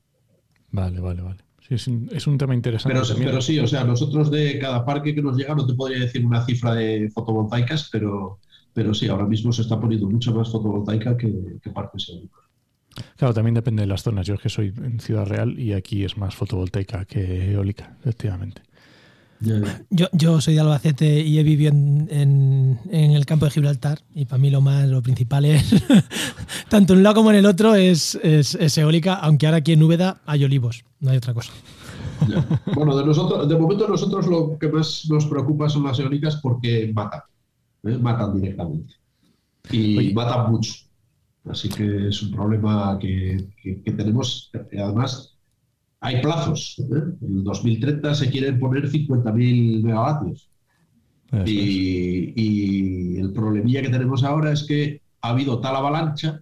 vale, vale, vale. Sí, es, un, es un tema interesante. Pero, sí, o sea, nosotros de cada parque que nos llega, no te podría decir una cifra de fotovoltaicas, pero, pero sí, ahora mismo se está poniendo mucho más fotovoltaica que, que parques eólicos. Claro, también depende de las zonas. Yo es que soy en Ciudad Real y aquí es más fotovoltaica que eólica, efectivamente. Yo, yo soy de Albacete y he vivido en, en- en el campo de Gibraltar y para mí lo más, lo principal es, tanto en un lado como en el otro, es, es- es eólica, aunque ahora aquí en Úbeda hay olivos, no hay otra cosa. Ya. Bueno, de, nosotros, de momento nosotros lo que más nos preocupa son las eólicas porque matan, ¿eh? matan directamente. Y Oye. matan mucho. Así que es un problema que, que- que tenemos. Además, hay plazos. ¿eh? En el 2030 se quieren poner 50.000 megavatios. Y, y el problemilla que tenemos ahora es que ha habido tal avalancha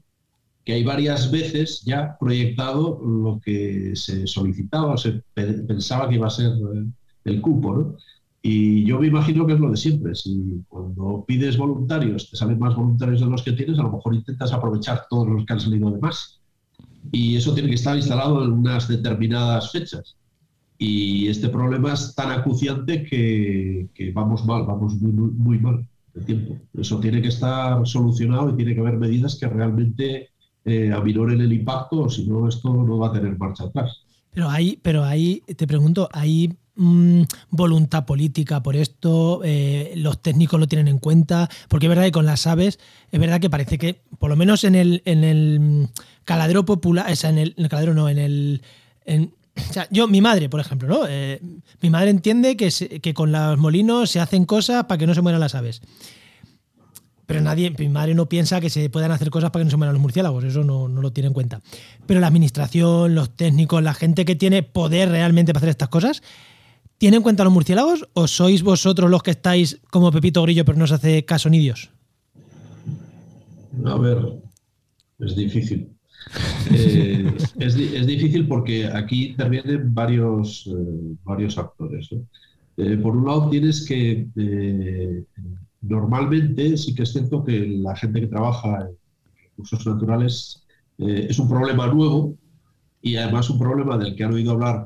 que hay varias veces ya proyectado lo que se solicitaba o se pe- pensaba que iba a ser eh, el cupo. ¿no? Y yo me imagino que es lo de siempre. Si cuando pides voluntarios te salen más voluntarios de los que tienes, a lo mejor intentas aprovechar todos los que han salido de más. Y eso tiene que estar instalado en unas determinadas fechas. Y este problema es tan acuciante que, que vamos mal, vamos muy, muy, muy mal de tiempo. Eso tiene que estar solucionado y tiene que haber medidas que realmente eh, el impacto, o si no, esto no va a tener marcha atrás. Pero hay, pero ahí, te pregunto, ¿hay mm, voluntad política por esto? Eh, ¿Los técnicos lo tienen en cuenta? Porque es verdad que con las aves, es verdad que parece que, por lo menos en el, en el mm, caladero popular, o sea, en el, en el caladero no, en el... o sea, yo, mi madre, por ejemplo, ¿no? Eh, mi madre entiende que, que con los molinos se hacen cosas para que no se mueran las aves. Pero nadie, mi madre no piensa que se puedan hacer cosas para que no se mueran los murciélagos, eso no, no lo tiene en cuenta. Pero la administración, los técnicos, la gente que tiene poder realmente para hacer estas cosas, ¿tiene en cuenta los murciélagos o sois vosotros los que estáis como Pepito Grillo pero no os hace caso ni Dios? A ver, es difícil. Eh, es, difícil porque aquí intervienen varios, eh, varios actores. Eh, por un lado, tienes que normalmente sí que es cierto que la gente que trabaja en recursos naturales es un problema nuevo y además un problema del que han oído hablar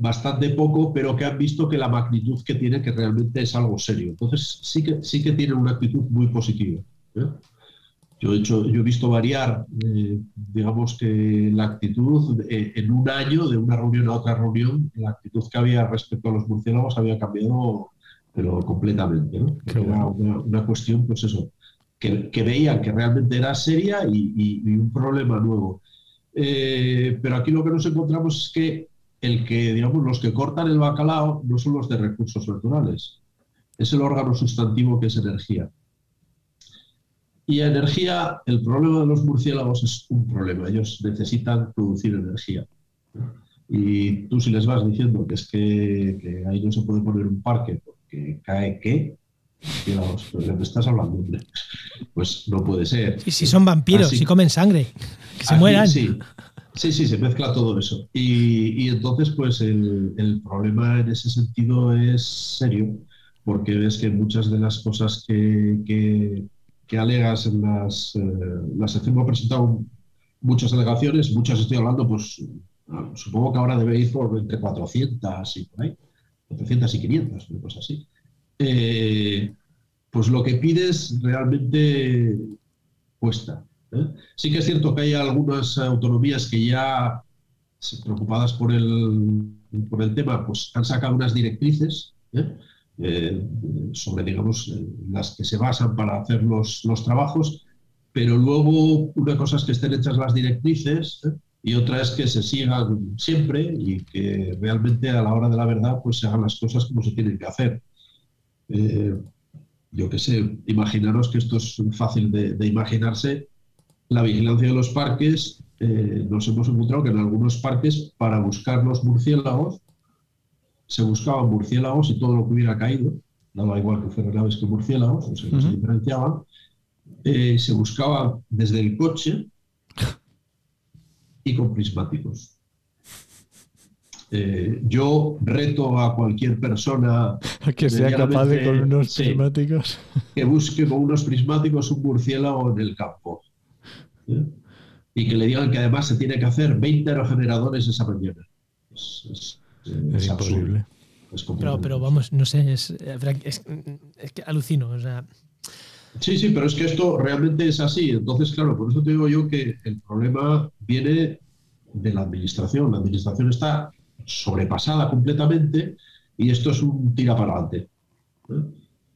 bastante poco, pero que han visto que la magnitud que tiene que realmente es algo serio. Entonces sí que sí que tienen una actitud muy positiva. Yo he, hecho, yo he visto variar, eh, digamos que la actitud eh, en un año, de una reunión a otra reunión, la actitud que había respecto a los murciélagos había cambiado, pero completamente. ¿no? Era una, cuestión, pues eso, que, que, veían que realmente era seria y, un problema nuevo. Eh, pero aquí lo que nos encontramos es que el que, digamos, los que cortan el bacalao no son los de recursos naturales, es el órgano sustantivo que es energía. Y energía, el problema de los murciélagos es un problema. Ellos necesitan producir energía. Y tú si les vas diciendo que es que, ahí no se puede poner un parque porque cae qué, murciélagos, ¿de qué estás hablando? Pues no puede ser. Y si son vampiros, si comen sangre, que se mueran. Sí. Sí, sí, se mezcla todo eso. Y, entonces, pues el, problema en ese sentido es serio, porque ves que muchas de las cosas que, que alegas en las, eh, las hemos presentado muchas alegaciones, muchas estoy hablando, pues supongo que ahora debe ir por entre 400 y por ahí, 400 y 500, una cosa así. Eh, pues lo que pides realmente cuesta. ¿eh? Sí que es cierto que hay algunas autonomías que ya, preocupadas por el, por el tema, pues han sacado unas directrices. ¿eh? Sobre, digamos, las que se basan para hacer los, los, trabajos, pero luego una cosa es que estén hechas las directrices. Y otra es que se sigan siempre y que realmente a la hora de la verdad pues se hagan las cosas como se tienen que hacer. Eh, yo qué sé, imaginaros que esto es fácil de, de imaginarse, la vigilancia de los parques, nos hemos encontrado que en algunos parques para buscar los murciélagos se buscaban murciélagos y todo lo que hubiera caído, daba igual que fueran aves que murciélagos, o sea, se diferenciaban, eh, se buscaba desde el coche y con prismáticos. Eh, yo reto a cualquier persona que sea capaz de con unos prismáticos que busque con unos prismáticos un murciélago en el campo ¿eh? y que le digan que además se tiene que hacer 20 aerogeneradores esa mañana. Es, imposible. pero, vamos, no sé, es, que alucino. Sí, sí, pero es que esto realmente es así. Entonces, claro, por eso te digo yo que el problema viene de la administración. La administración está sobrepasada completamente y esto es un tira para adelante.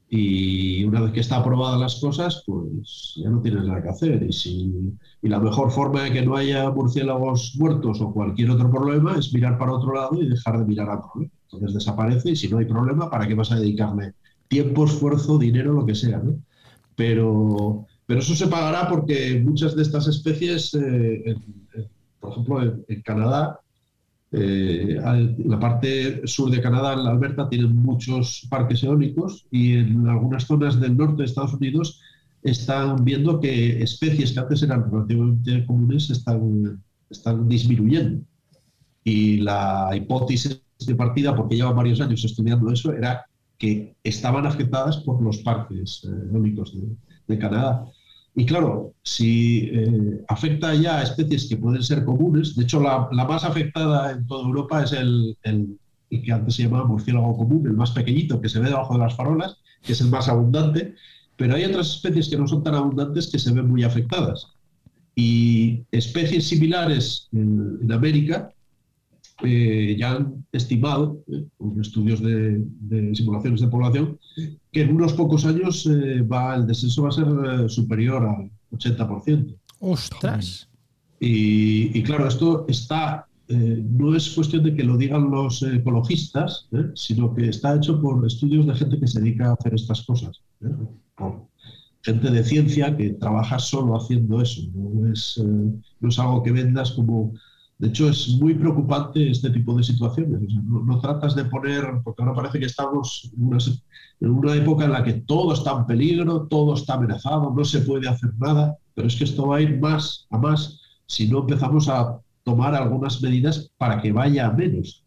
Y una vez que está aprobadas las cosas, pues ya no tienes nada que hacer. Y, si, y la mejor forma de que no haya murciélagos muertos o cualquier otro problema es mirar para otro lado y dejar de mirar a otro. Entonces desaparece y si no hay problema, ¿para qué vas a dedicarle tiempo, esfuerzo, dinero, lo que sea? Pero, pero eso se pagará porque muchas de estas especies, eh, por ejemplo, en Canadá, eh, la parte sur de Canadá, en la Alberta, tienen muchos parques eólicos y en algunas zonas del norte de Estados Unidos están viendo que especies que antes eran relativamente comunes están, están disminuyendo. Y la hipótesis de partida, porque llevan varios años estudiando eso, era que estaban afectadas por los parques eh, eólicos de, de Canadá. Y claro, si eh, afecta ya a especies que pueden ser comunes, de hecho la, más afectada en toda Europa es el, que antes se llamaba murciélago común, el más pequeñito que se ve debajo de las farolas, que es el más abundante, pero hay otras especies que no son tan abundantes que se ven muy afectadas. Y especies similares en América eh, ya han estimado, eh, con estudios de, simulaciones de población, que en unos pocos años eh, va, el descenso va a ser superior al 80%. ¡Ostras! Y, claro, esto está, no es cuestión de que lo digan los ecologistas, sino que está hecho por estudios de gente que se dedica a hacer estas cosas. Por gente de ciencia que trabaja solo haciendo eso. No es, no es algo que vendas como de hecho, es muy preocupante este tipo de situaciones. no, tratas de poner, porque ahora parece que estamos en una, época en la que todo está en peligro, todo está amenazado, no se puede hacer nada. Pero es que esto va a ir más a más si no empezamos a tomar algunas medidas para que vaya a menos.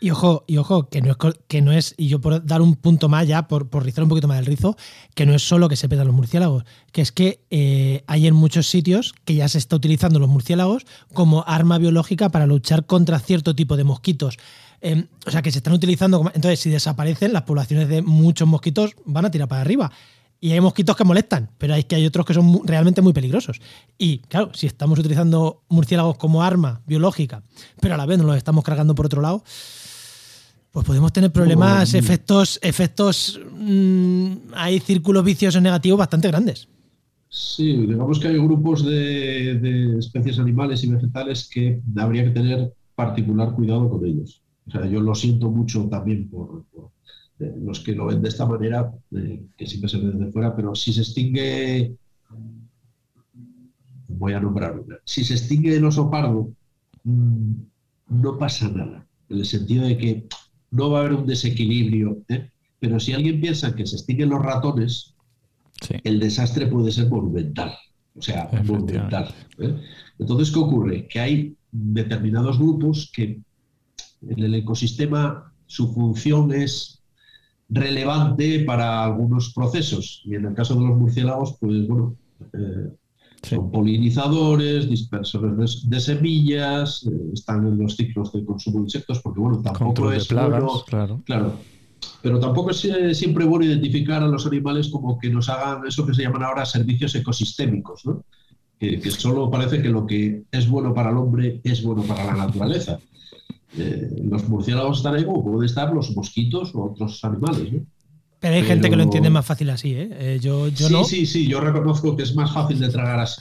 Y ojo, y ojo, que no es, que no es, y yo por dar un punto más ya, por, por rizar un poquito más el rizo, que no es solo que se pedan los murciélagos, que es que eh, hay en muchos sitios que ya se está utilizando los murciélagos como arma biológica para luchar contra cierto tipo de mosquitos. Em, o sea, que se están utilizando. Entonces, si desaparecen, las poblaciones de muchos mosquitos van a tirar para arriba. Y hay mosquitos que molestan, pero hay que hay otros que son realmente muy peligrosos. Y claro, si estamos utilizando murciélagos como arma biológica, pero a la vez nos los estamos cargando por otro lado, pues podemos tener problemas, efectos, efectos, mm, hay círculos viciosos negativos bastante grandes. Sí, digamos que hay grupos de, especies animales y vegetales que habría que tener particular cuidado con ellos. O sea, yo lo siento mucho también por los que lo ven de esta manera, que siempre se ve desde fuera, pero si se extingue, voy a nombrar si se extingue el oso pardo, mm, no pasa nada, en el sentido de que no va a haber un desequilibrio, ¿eh? pero si alguien piensa que se extinguen los ratones, el desastre puede ser monumental, o sea, monumental. ¿eh? Entonces, ¿qué ocurre? Que hay determinados grupos que en el ecosistema su función es relevante para algunos procesos. Y en el caso de los murciélagos, pues bueno, eh, son polinizadores, dispersores de, semillas, eh, están en los ciclos de consumo de insectos, porque bueno, tampoco es bueno, claro. claro. Pero tampoco es eh, siempre bueno identificar a los animales como que nos hagan eso que se llaman ahora servicios ecosistémicos, ¿no? que, que solo parece que lo que es bueno para el hombre es bueno para la naturaleza. Eh, los murciélagos están ahí como pueden estar los mosquitos o otros animales. Pero hay gente que lo entiende más fácil así, ¿eh? eh yo, yo sí, no. sí, sí, yo reconozco que es más fácil de tragar así,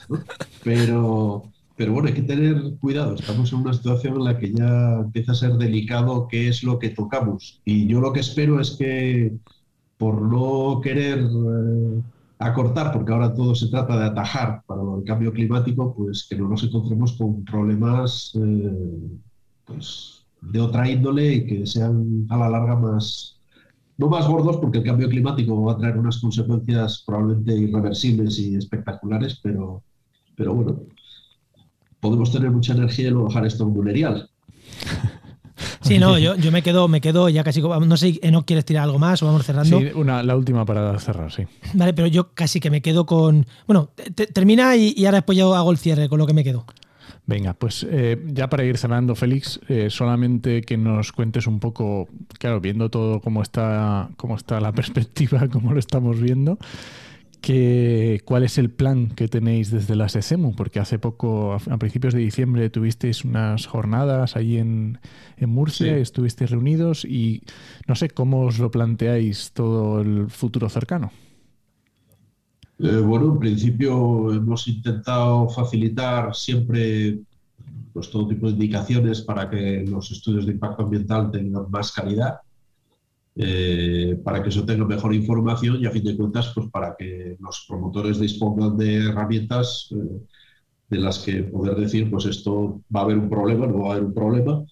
pero, pero bueno, hay que tener cuidado. Estamos en una situación en la que ya empieza a ser delicado qué es lo que tocamos. Y yo lo que espero es que, por no querer eh, acortar, porque ahora todo se trata de atajar para el cambio climático, pues que no nos encontremos con problemas pues, de otra índole y que sean a la larga más, no más gordos, porque el cambio climático va a traer unas consecuencias probablemente irreversibles y espectaculares, pero, pero bueno, podemos tener mucha energía y luego dejar esto en un Sí, no, yo, yo, me quedo, me quedo ya casi. No sé, ¿no quieres tirar algo más o vamos cerrando? Sí, una, la última para cerrar, sí. Vale, pero yo casi que me quedo con. Bueno, termina y, y, ahora después yo hago el cierre con lo que me quedo. Venga, pues eh, ya para ir cerrando, Félix, eh, solamente que nos cuentes un poco, claro, viendo todo cómo está, cómo está la perspectiva, cómo lo estamos viendo, que, cuál es el plan que tenéis desde la SESEMU, porque hace poco, a, principios de diciembre, tuvisteis unas jornadas ahí en, Murcia, estuvisteis reunidos y no sé cómo os lo planteáis todo el futuro cercano. Eh, bueno, en principio hemos intentado facilitar siempre pues, todo tipo de indicaciones para que los estudios de impacto ambiental tengan más calidad, eh, para que eso tenga mejor información y a fin de cuentas, pues para que los promotores dispongan de herramientas eh, de las que poder decir, pues esto va a haber un problema, no va a haber un problema,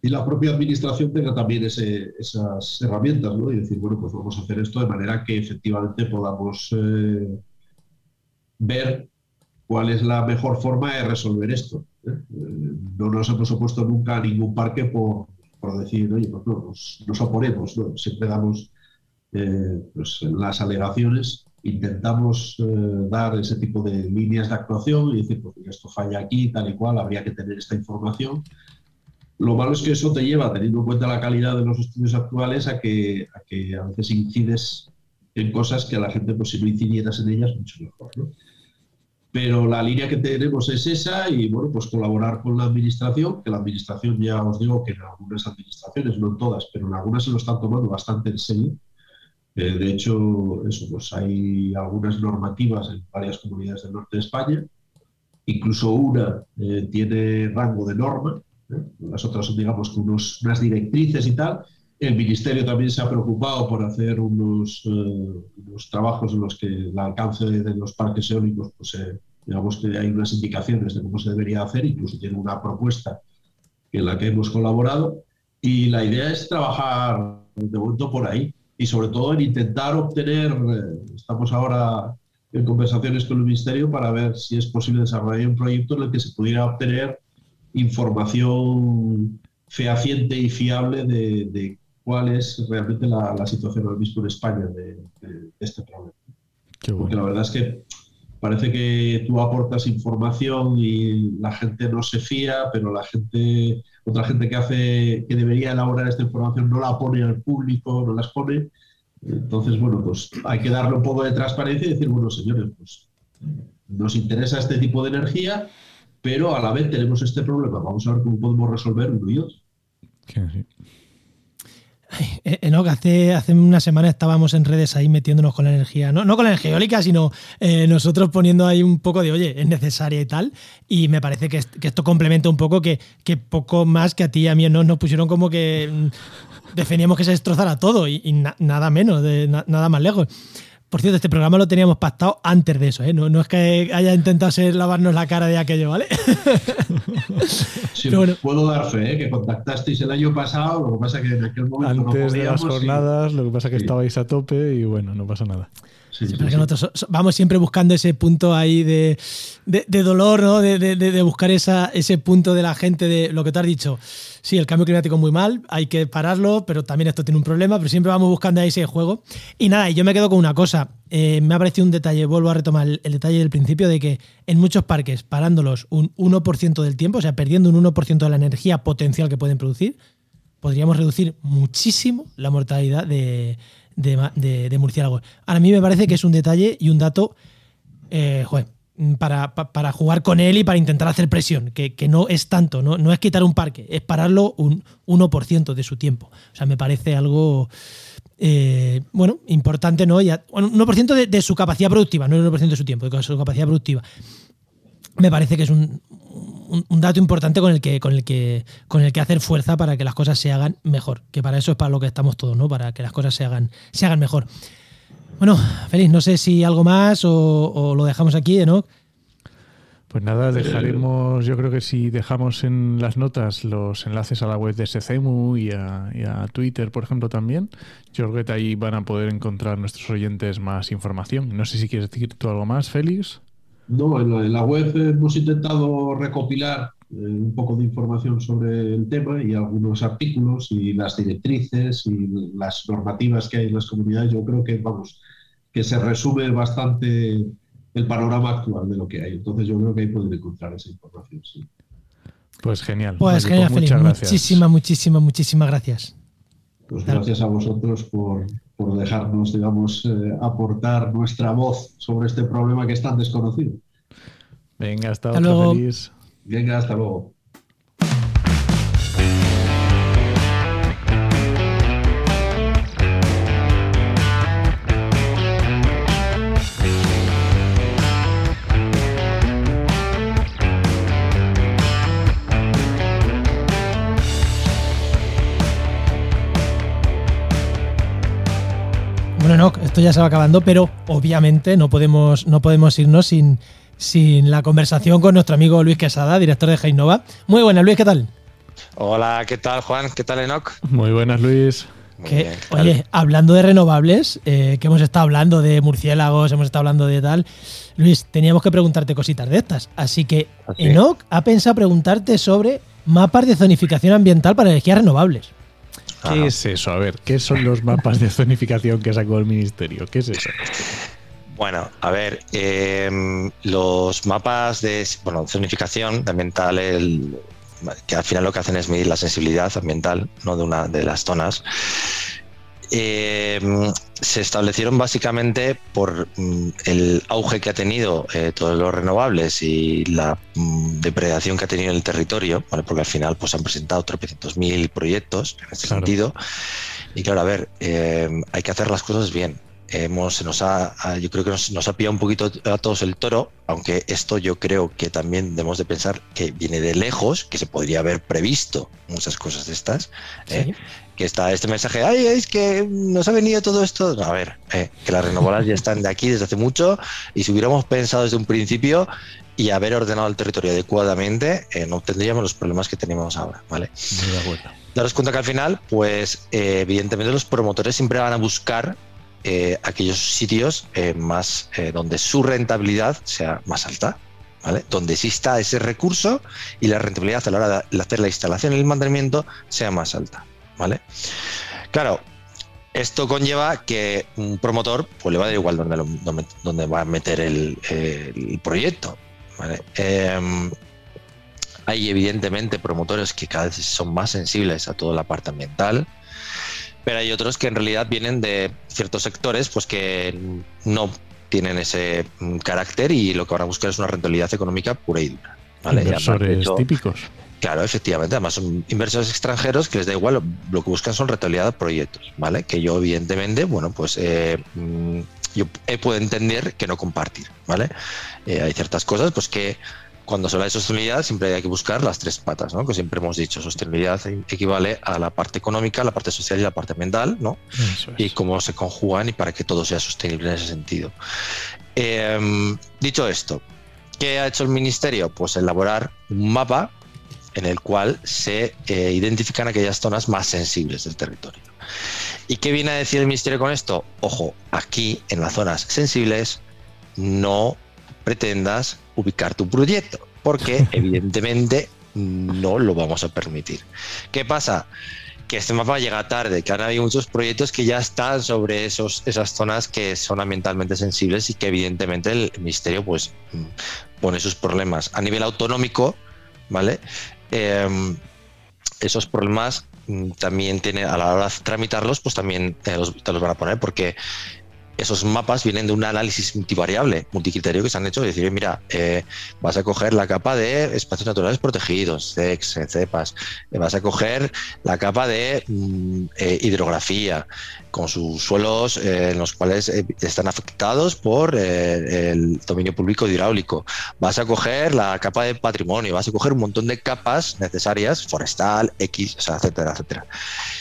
y la propia administración tenga también esas herramientas, ¿no? Y decir, bueno, pues vamos a hacer esto de manera que efectivamente podamos eh, ver cuál es la mejor forma de resolver esto. ¿eh? Eh, no nos hemos opuesto nunca a ningún parque por, decir, oye, pues no, nos, oponemos. Siempre damos pues, las alegaciones, intentamos dar ese tipo de líneas de actuación y decir, pues esto falla aquí, tal y cual, habría que tener esta información lo malo es que eso te lleva, teniendo en cuenta la calidad de los estudios actuales, a que a, que a veces incides en cosas que a la gente, pues si no incidieras en ellas, mucho mejor. ¿no? Pero la línea que tenemos es esa y, bueno, pues colaborar con la administración, que la administración ya os digo que en algunas administraciones, no en todas, pero en algunas se lo están tomando bastante en serio. Eh, de hecho, eso, pues hay algunas normativas en varias comunidades del norte de España. Incluso una eh, tiene rango de norma, son, digamos, unos, unas directrices y tal. El Ministerio también se ha preocupado por hacer unos, eh, trabajos en los que el alcance de, los parques eólicos, pues eh, digamos que hay unas indicaciones de cómo se debería hacer, incluso tiene una propuesta en la que hemos colaborado. Y la idea es trabajar de momento por ahí y sobre todo en intentar obtener, eh, estamos ahora en conversaciones con el Ministerio para ver si es posible desarrollar un proyecto en el que se pudiera obtener información fehaciente y fiable de, cuál es realmente la, situación ahora mismo en España de, este problema. Porque la verdad es que parece que tú aportas información y la gente no se fía, pero la gente, otra gente que hace, que debería elaborar esta información no la pone al público, no las pone. Entonces, bueno, pues hay que darle un poco de transparencia y decir, bueno, señores, pues nos interesa este tipo de energía, pero a la vez tenemos este problema. Vamos a ver cómo podemos resolver uno y otro. Enoch, hace, hace una semana estábamos en redes ahí metiéndonos con la energía, no, no con la energía eólica, sino eh, nosotros poniendo ahí un poco de, oye, es necesaria y tal. Y me parece que, esto complementa un poco que, que, poco más que a ti y a mí no, nos pusieron como que mm, defendíamos que se destrozara todo y, nada menos, de, nada más lejos. Por cierto, este programa lo teníamos pactado antes de eso, ¿eh? no, no, es que haya intentado ser lavarnos la cara de aquello, ¿vale? Sí, puedo dar fe, ¿eh? que contactasteis el año pasado, lo que pasa que en aquel momento Antes de las jornadas, lo que pasa que estabais a tope y bueno, no pasa nada. Sí, nosotros vamos siempre buscando ese punto ahí de, dolor, ¿no? De, buscar esa, ese punto de la gente de lo que te has dicho. Sí, el cambio climático es muy mal, hay que pararlo, pero también esto tiene un problema, pero siempre vamos buscando ahí ese juego. Y nada, y yo me quedo con una cosa. Eh, me ha parecido un detalle, vuelvo a retomar el, detalle del principio, de que en muchos parques, parándolos un 1% del tiempo, o sea, perdiendo un 1% de la energía potencial que pueden producir, podríamos reducir muchísimo la mortalidad de, de, murciélagos. A mí me parece que es un detalle y un dato, eh, para, jugar con él y para intentar hacer presión, que, no es tanto, ¿no? no es quitar un parque, es pararlo un 1% de su tiempo. O sea, me parece algo... Eh, bueno, importante, ¿no? Ya, 1% de, de, su capacidad productiva, no el 1% de su tiempo, de su capacidad productiva. Me parece que es un, un, dato importante con el, que, con, el que, con el que hacer fuerza para que las cosas se hagan mejor. Que para eso es para lo que estamos todos, ¿no? Para que las cosas se hagan, se hagan mejor. Bueno, Félix, no sé si algo más o, lo dejamos aquí, ¿no? Pues nada, dejaremos, yo creo que si dejamos en las notas los enlaces a la web de SCEMU y a, y a Twitter, por ejemplo, también, yo creo que ahí van a poder encontrar nuestros oyentes más información. No sé si quieres decir tú algo más, Félix. No, en la, web hemos intentado recopilar eh, un poco de información sobre el tema y algunos artículos y las directrices y las normativas que hay en las comunidades. Yo creo que, vamos, que se resume bastante el panorama actual de lo que hay. Entonces yo creo que ahí pueden encontrar esa información, sí. Pues genial. Pues genial, Felipe. Muchísimas, muchísimas, muchísimas gracias. Pues gracias a vosotros por, por dejarnos, digamos, eh, aportar nuestra voz sobre este problema que es tan desconocido. Venga, hasta, hasta luego. Feliz. Venga, hasta luego. Esto ya se va acabando, pero obviamente no podemos, no podemos irnos sin, sin la conversación con nuestro amigo Luis Quesada, director de Heinova. Muy buenas, Luis, ¿qué tal? Hola, ¿qué tal, Juan? ¿Qué tal, Enoch? Muy buenas, Luis. oye, hablando de renovables, eh, que hemos estado hablando de murciélagos, hemos estado hablando de tal, Luis, teníamos que preguntarte cositas de estas. Así que Enoch ha pensado preguntarte sobre mapas de zonificación ambiental para energías renovables. ¿Qué es eso? A ver, ¿qué son los mapas de zonificación que sacó el ministerio? ¿Qué es eso? Bueno, a ver, em, los mapas de bueno, zonificación ambiental, el, que al final lo que hacen es medir la sensibilidad ambiental ¿no? de una de las zonas. Em, se establecieron básicamente por mm, el auge que ha tenido eh, todos los renovables y la mm, depredación que ha tenido el territorio, porque al final pues, han presentado 300.000 mil proyectos en ese sentido. Y claro, a ver, em, hay que hacer las cosas bien. Hemos, se nos ha, yo creo que nos, nos, ha pillado un poquito a todos el toro, aunque esto yo creo que también debemos de pensar que viene de lejos, que se podría haber previsto muchas cosas de estas. ¿eh? Que está este mensaje, ay, es que nos ha venido todo esto. a ver, eh, que las renovables ya están de aquí desde hace mucho y si hubiéramos pensado desde un principio y haber ordenado el territorio adecuadamente, eh, no tendríamos los problemas que tenemos ahora, ¿vale? Daros cuenta que al final, pues evidentemente los promotores siempre van a buscar eh, aquellos sitios eh, más eh, donde su rentabilidad sea más alta. ¿Vale? Donde exista ese recurso y la rentabilidad a la hora de hacer la instalación y el mantenimiento sea más alta. ¿Vale? Claro, esto conlleva que un promotor pues, le va a dar igual dónde, dónde va a meter el, proyecto. Em, hay evidentemente promotores que cada vez son más sensibles a toda la parte ambiental, pero hay otros que en realidad vienen de ciertos sectores pues que no tienen ese mm, carácter y lo que van a buscar es una rentabilidad económica pura y dura. Inversores típicos. Claro, efectivamente. Además, son inversores extranjeros que les da igual, lo, que buscan son rentabilidad de proyectos, ¿vale? Que yo, evidentemente, bueno, pues eh, mm, yo puedo entender que no compartir, ¿vale? Eh, hay ciertas cosas, pues que cuando se habla de sostenibilidad siempre hay que buscar las tres patas, ¿no? Que siempre hemos dicho, sostenibilidad equivale a la parte económica, la parte social y la parte mental, ¿no? Y cómo se conjugan y para que todo sea sostenible en ese sentido. Em, dicho esto, ¿qué ha hecho el ministerio? Pues elaborar un mapa en el cual se eh, identifican aquellas zonas más sensibles del territorio. ¿Y qué viene a decir el Ministerio con esto? Ojo, aquí en las zonas sensibles no pretendas ubicar tu proyecto, porque evidentemente no lo vamos a permitir. ¿Qué pasa? Que este mapa llega tarde, que ahora hay muchos proyectos que ya están sobre esos, esas zonas que son ambientalmente sensibles y que evidentemente el Ministerio pues pone sus problemas. A nivel autonómico, ¿vale? Em, esos problemas mm, también tiene a la hora de tramitarlos, pues también te los, van a poner, porque esos mapas vienen de un análisis multivariable, multicriterio que se han hecho, es decir, mira, eh, vas a coger la capa de espacios naturales protegidos, CEX, CEPAS, eh, vas a coger la capa de mm, eh, hidrografía, con sus suelos eh, en los cuales eh, están afectados por eh, el dominio público hidráulico. Vas a coger la capa de patrimonio, vas a coger un montón de capas necesarias, forestal, X, etcétera, etcétera.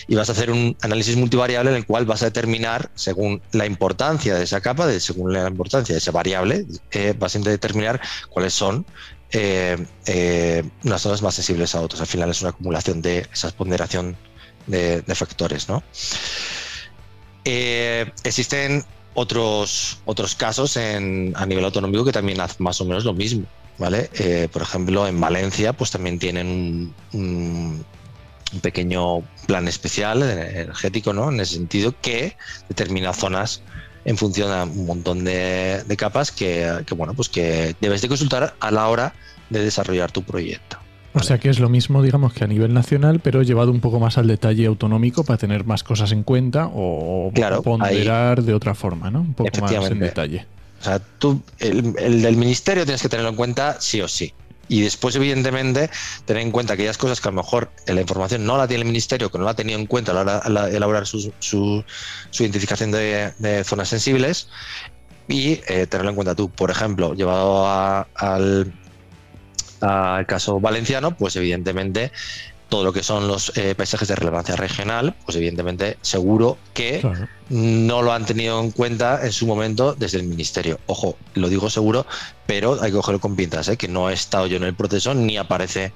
Y vas a hacer un análisis multivariable en el cual vas a determinar, según la importancia de esa capa, de, según la importancia de esa variable, vas a determinar cuáles son unas zonas más sensibles a otras. Al final es una acumulación de esa ponderación de, de factores, ¿no? Eh, existen otros, otros casos en, a nivel autonómico que también hacen más o menos lo mismo. ¿vale? Eh, por ejemplo, en Valencia pues también tienen un, pequeño plan especial energético, ¿no? En ese sentido que determina zonas en función de un montón de, capas que, que, bueno, pues que debes de consultar a la hora de desarrollar tu proyecto. O sea que es lo mismo, digamos, que a nivel nacional, pero llevado un poco más al detalle autonómico para tener más cosas en cuenta o ponderar de otra forma, ¿no? Un poco más en detalle. O sea, tú, el, del ministerio tienes que tenerlo en cuenta sí o sí. Y después, evidentemente, tener en cuenta aquellas cosas que a lo mejor la información no la tiene el ministerio, que no la ha tenido en cuenta a la hora de elaborar su, su, identificación de, zonas sensibles y eh, tenerlo en cuenta tú. Por ejemplo, llevado al, al caso valenciano, pues evidentemente todo lo que son los eh, paisajes de relevancia regional, pues evidentemente seguro que no lo han tenido en cuenta en su momento desde el ministerio. Ojo, lo digo seguro, pero hay que cogerlo con pinzas, ¿eh? que no he estado yo en el proceso ni aparece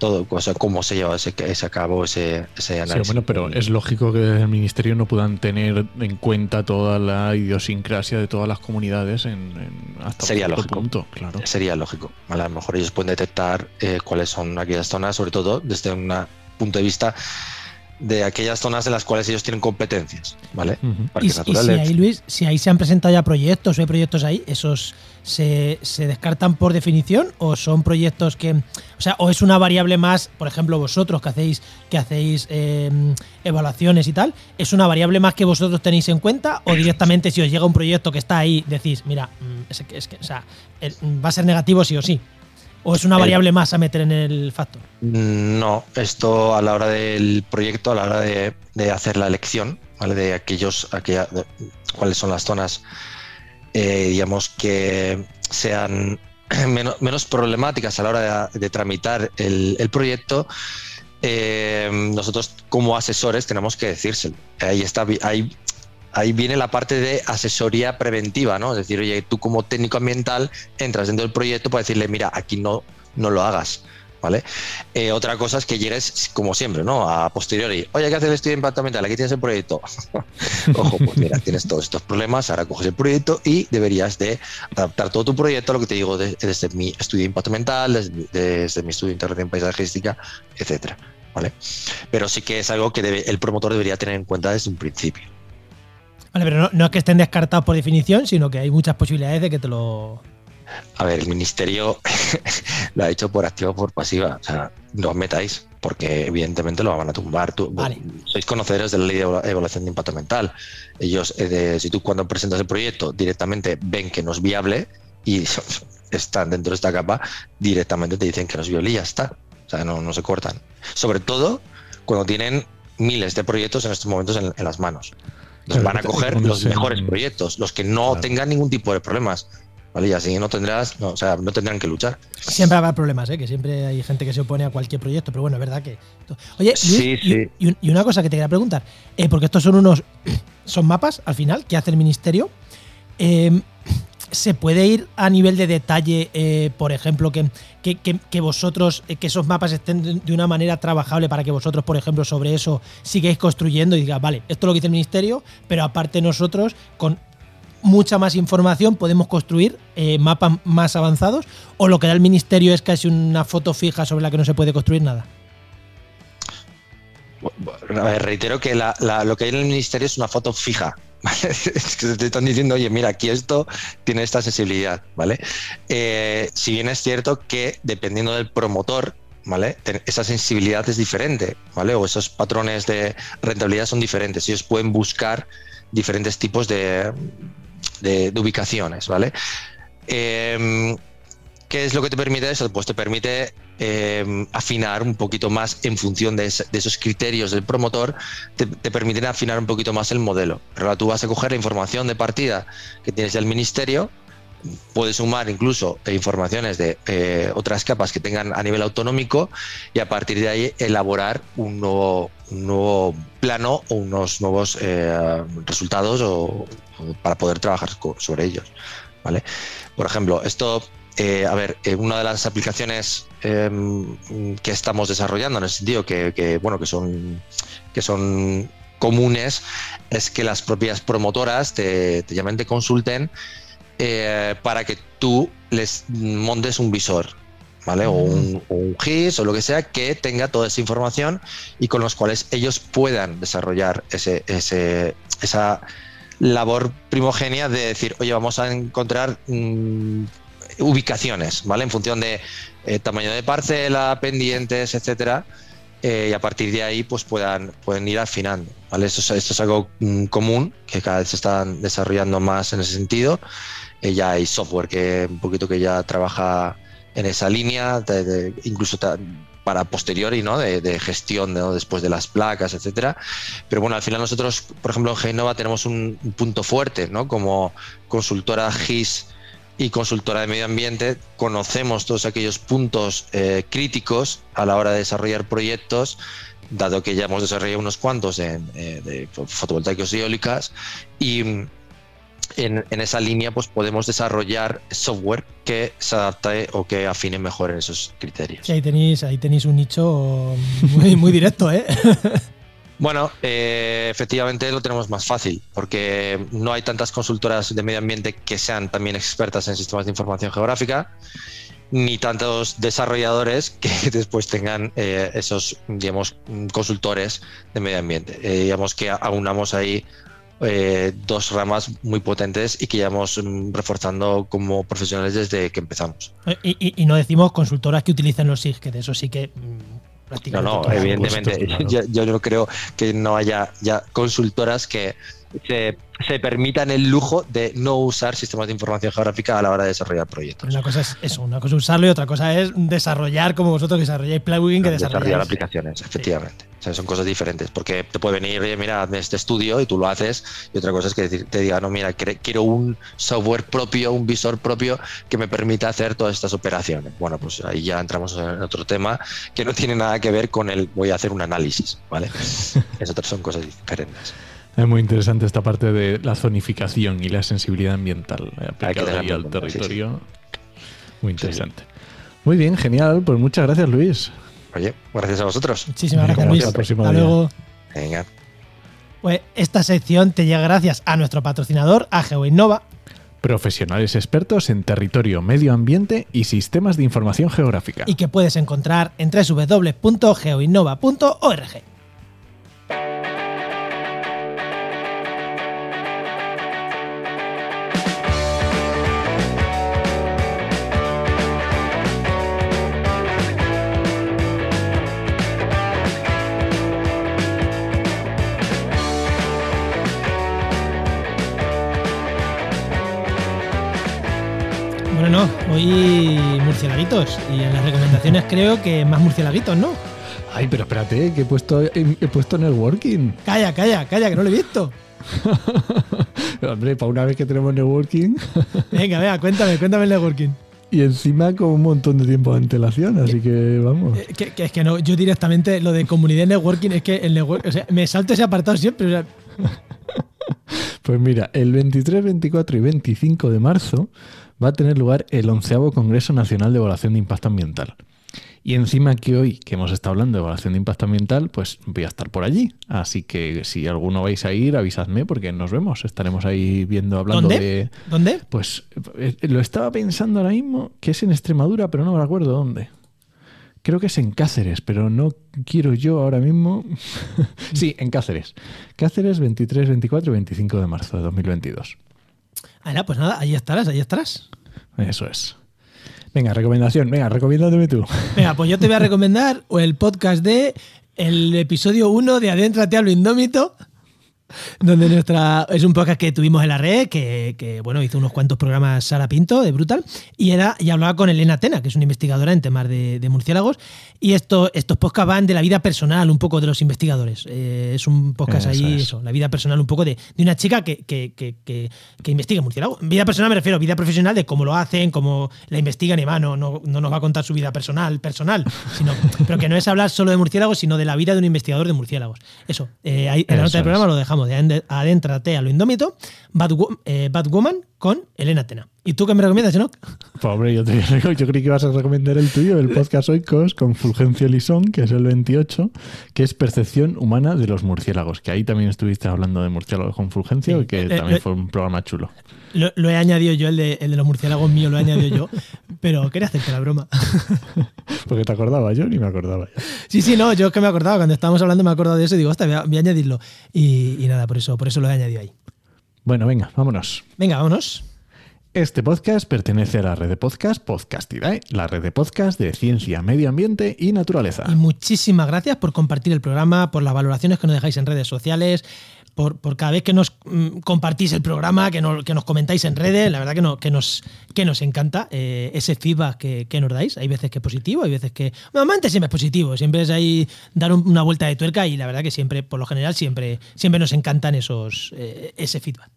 todo, o sea, cómo se lleva ese, ese a cabo ese, ese análisis. Sí, bueno, pero es lógico que desde el Ministerio no puedan tener en cuenta toda la idiosincrasia de todas las comunidades en, hasta Sería lógico. punto. Claro. Sería lógico. A lo mejor ellos pueden detectar eh, cuáles son aquellas zonas, sobre todo desde un punto de vista de aquellas zonas en las cuales ellos tienen competencias, ¿vale? y, si ahí, Luis, si ahí se han presentado ya proyectos o hay proyectos ahí, esos se, descartan por definición o son proyectos que, o sea, o es una variable más, por ejemplo, vosotros que hacéis que hacéis em, evaluaciones y tal, es una variable más que vosotros tenéis en cuenta o directamente si os llega un proyecto que está ahí decís, mira, mm, es que, es que o sea, va a ser negativo sí o sí. ¿O es una variable más a meter en el factor? No, esto a la hora del proyecto, a la hora de, hacer la elección, ¿vale? De aquellos, aquella, cuáles son las zonas, eh, digamos, que sean menos, problemáticas a la hora de, tramitar el, proyecto, eh, nosotros como asesores tenemos que decírselo. Ahí está, ahí ahí viene la parte de asesoría preventiva, ¿no? Es decir, oye, tú como técnico ambiental entras dentro del proyecto para decirle, mira, aquí no, no lo hagas. ¿vale? Eh, otra cosa es que llegues, como siempre, ¿no? A posteriori, oye, ¿qué hace el estudio de impacto ambiental? Aquí tienes el proyecto. Ojo, pues mira, tienes todos estos problemas, ahora coges el proyecto y deberías de adaptar todo tu proyecto a lo que te digo desde mi estudio de impacto ambiental, desde, mi estudio de intervención paisajística, etcétera, ¿vale? Pero sí que es algo que debe, el promotor debería tener en cuenta desde un principio. Vale, pero no, no es que estén descartados por definición, sino que hay muchas posibilidades de que te lo, a ver, el ministerio lo ha hecho por activa o por pasiva. O sea, no os metáis, porque evidentemente lo van a tumbar. Tú, Sois conocedores de la ley de evaluación de impacto mental. Ellos, eh, si tú cuando presentas el proyecto directamente ven que no es viable y están dentro de esta capa, directamente te dicen que no es viable y ya está. O sea, no, se cortan. Sobre todo cuando tienen miles de proyectos en estos momentos en, las manos. Entonces van a coger los mejores proyectos, los que no tengan ningún tipo de problemas. ¿vale? Y así no tendrás, no, o sea, no tendrán que luchar. Siempre habrá problemas, ¿eh? que siempre hay gente que se opone a cualquier proyecto, pero bueno, es verdad que. Oye, Y, una cosa que te quería preguntar, eh, porque estos son unos. son mapas al final que hace el ministerio. Em, ¿Se puede ir a nivel de detalle, eh, por ejemplo, que, que, vosotros, que esos mapas estén de una manera trabajable para que vosotros, por ejemplo, sobre eso sigáis construyendo y diga vale, esto es lo que dice el ministerio, pero aparte nosotros, con mucha más información, podemos construir eh, mapas más avanzados, o lo que da el ministerio es casi una foto fija sobre la que no se puede construir nada. Reitero que lo que hay en el ministerio es una foto fija. Es que te están diciendo, oye, mira, aquí esto tiene esta sensibilidad, ¿vale? Eh, si bien es cierto que dependiendo del promotor, ¿vale? Esa sensibilidad es diferente, ¿vale? O esos patrones de rentabilidad son diferentes. Ellos pueden buscar diferentes tipos de, de, ubicaciones, ¿vale? Em, ¿Qué es lo que te permite eso? Pues te permite em, afinar un poquito más en función de, esos criterios del promotor, te, permiten afinar un poquito más el modelo. Pero tú vas a coger la información de partida que tienes del ministerio, puedes sumar incluso informaciones de eh, otras capas que tengan a nivel autonómico y a partir de ahí elaborar un nuevo, plano o unos nuevos eh, resultados para poder trabajar sobre ellos. ¿vale? Por ejemplo, esto, eh, a ver, una de las aplicaciones em, que estamos desarrollando en el sentido que, bueno, que son, que son comunes es que las propias promotoras te, te llamen, te consulten eh, para que tú les montes un visor, ¿vale? O un, GIS o lo que sea que tenga toda esa información y con los cuales ellos puedan desarrollar ese, esa labor primogenia de decir, oye, vamos a encontrar mm, ubicaciones, ¿vale? En función de eh, tamaño de parcela, pendientes, etcétera. Eh, y a partir de ahí pues puedan, pueden ir afinando. ¿vale? Esto, es, esto es algo mm, común que cada vez se están desarrollando más en ese sentido ya hay software que un poquito que ya trabaja en esa línea, incluso para posteriori, ¿no? De, gestión después de las placas, etcétera. Pero bueno, al final nosotros, por ejemplo, en Genova tenemos un, punto fuerte, ¿no? Como consultora GIS y consultora de medio ambiente, conocemos todos aquellos puntos eh, críticos a la hora de desarrollar proyectos dado que ya hemos desarrollado unos cuantos en, eh, de fotovoltaicos y eólicas y en, esa línea pues podemos desarrollar software que se adapte o que afine mejor en esos criterios. ahí tenéis, ahí tenéis un nicho muy, muy directo, ¿eh? Bueno, eh, efectivamente lo tenemos más fácil, porque no hay tantas consultoras de medio ambiente que sean también expertas en sistemas de información geográfica, ni tantos desarrolladores que después tengan eh, esos, digamos, consultores de medio ambiente. Eh, digamos que aunamos ahí eh, dos ramas muy potentes y que llevamos mm, reforzando como profesionales desde que empezamos. Eh, y, no decimos consultoras que utilicen los SIG, que de eso sí que mm, prácticamente. No, no, evidentemente. Yo, no creo que no haya ya consultoras que se, se, permitan el lujo de no usar sistemas de información geográfica a la hora de desarrollar proyectos. Una cosa es eso, una cosa es usarlo y otra cosa es desarrollar como vosotros que desarrolláis plugin que desarrolláis. Desarrollar aplicaciones, efectivamente. O sea, son cosas diferentes, porque te puede venir, oye, mira, hazme este estudio y tú lo haces, y otra cosa es que te diga, no, mira, quiero un software propio, un visor propio que me permita hacer todas estas operaciones. Bueno, pues ahí ya entramos en otro tema que no tiene nada que ver con el voy a hacer un análisis, ¿vale? es otras son cosas diferentes. Es muy interesante esta parte de la zonificación y la sensibilidad ambiental aplicada al territorio. Muy interesante. Muy bien, genial. Pues muchas gracias, Luis. Oye, gracias a vosotros. Muchísimas gracias, Luis. hasta luego. Venga. Pues esta sección te llega gracias a nuestro patrocinador, a GeoInnova. Profesionales expertos en territorio, medio ambiente y sistemas de información geográfica. y que puedes encontrar en www.geoinnova.org. hoy murcielaguitos. Y en las recomendaciones creo que más murcielaguitos, ¿no? Ay, pero espérate, que he puesto, he, he puesto networking. Calla, calla, calla, que no lo he visto. Hombre, para una vez que tenemos networking Venga, venga, cuéntame, cuéntame el networking. y encima con un montón de tiempo de antelación, así que vamos. Eh, Que, que es que no, yo directamente lo de comunidad networking es que el network, o sea, me salto ese apartado siempre. o sea, Pues mira, el 23, 24 y 25 de marzo va a tener lugar el onceavo Congreso Nacional de Evaluación de Impacto Ambiental. Y encima que hoy, que hemos estado hablando de evaluación de impacto ambiental, pues voy a estar por allí. Así que si alguno vais a ir, avisadme porque nos vemos. Estaremos ahí viendo, hablando ¿Dónde? de... ¿Dónde? Pues eh, lo estaba pensando ahora mismo, que es en Extremadura, pero no me acuerdo dónde. Creo que es en Cáceres, pero no quiero yo ahora mismo. sí, en Cáceres. Cáceres 23, 24 y 25 de marzo de 2022. Ah, pues nada, ahí estarás, ahí estarás. Eso es. Venga, recomendación. Venga, recomiéndame tú. Venga, pues yo te voy a recomendar el podcast de el episodio 1 de Adéntrate a lo Indómito, donde nuestra es un podcast que tuvimos en la red, que, que, bueno, hizo unos cuantos programas Sara Pinto de Brutal, y era y hablaba con Elena Tena, que es una investigadora en temas de, de murciélagos, y esto, estos podcasts van de la vida personal un poco de los investigadores. Eh, es un podcast Eso ahí, es. eso, la vida personal un poco de, de una chica que, que, que, que, investiga murciélagos. Vida personal me refiero, vida profesional de cómo lo hacen, cómo la investigan y demás. No, no, no nos va a contar su vida personal, personal, sino, pero que no es hablar solo de murciélagos, sino de la vida de un investigador de murciélagos. Eso, eh, ahí, en la nota del programa lo dejamos, de Adéntrate a lo indómito, eh, Bad Woman con Elena Tena. ¿Y tú qué me recomiendas, Enoch? Pues, hombre, yo, te, yo creí que ibas a recomendar el tuyo, el podcast Oikos, con Fulgencio Lisón, que es el 28, que es Percepción Humana de los Murciélagos. Que ahí también estuviste hablando de murciélagos con Fulgencio, Sí. y que Eh, también fue un programa chulo. Lo, lo he añadido yo, el de, el de los murciélagos mío lo he añadido yo, pero quería hacerte la broma. Porque te acordaba yo ni me acordaba ya. Sí, sí, no, yo es que me acordaba, cuando estábamos hablando me he acordado de eso y digo, hostia, voy a, voy a añadirlo. Y, y nada, por eso, por eso lo he añadido ahí. Bueno, venga, vámonos. Venga, vámonos. Este podcast pertenece a la red de podcast Podcastidae, la red de podcast de ciencia, medio ambiente y naturaleza. Y muchísimas gracias por compartir el programa, por las valoraciones que nos dejáis en redes sociales, por, cada vez que nos mm, compartís el programa, que, no- que nos comentáis en redes. La verdad que, no, que, nos, que nos encanta eh, ese feedback que, nos dais. Hay veces que es positivo, hay veces que... Normalmente siempre es positivo, siempre es ahí dar un- una vuelta de tuerca y la verdad que siempre, por lo general, siempre, siempre nos encantan esos, eh, ese feedback.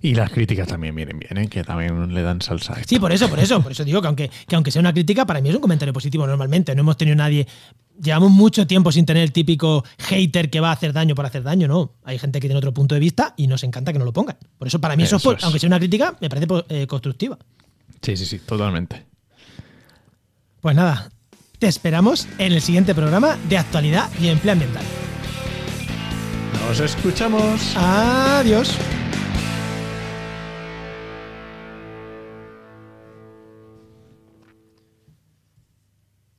Y las críticas también vienen bien, ¿eh? que también le dan salsa. a esto. Sí, por eso, por eso, por eso digo que aunque, que aunque sea una crítica, para mí es un comentario positivo normalmente. No hemos tenido nadie. Llevamos mucho tiempo sin tener el típico hater que va a hacer daño por hacer daño, no. Hay gente que tiene otro punto de vista y nos encanta que nos lo pongan. Por eso, para mí, eso, es Eso po- es. aunque sea una crítica, me parece eh, constructiva. Sí, sí, sí, totalmente. Pues nada, te esperamos en el siguiente programa de actualidad y empleo ambiental. Nos escuchamos. Adiós.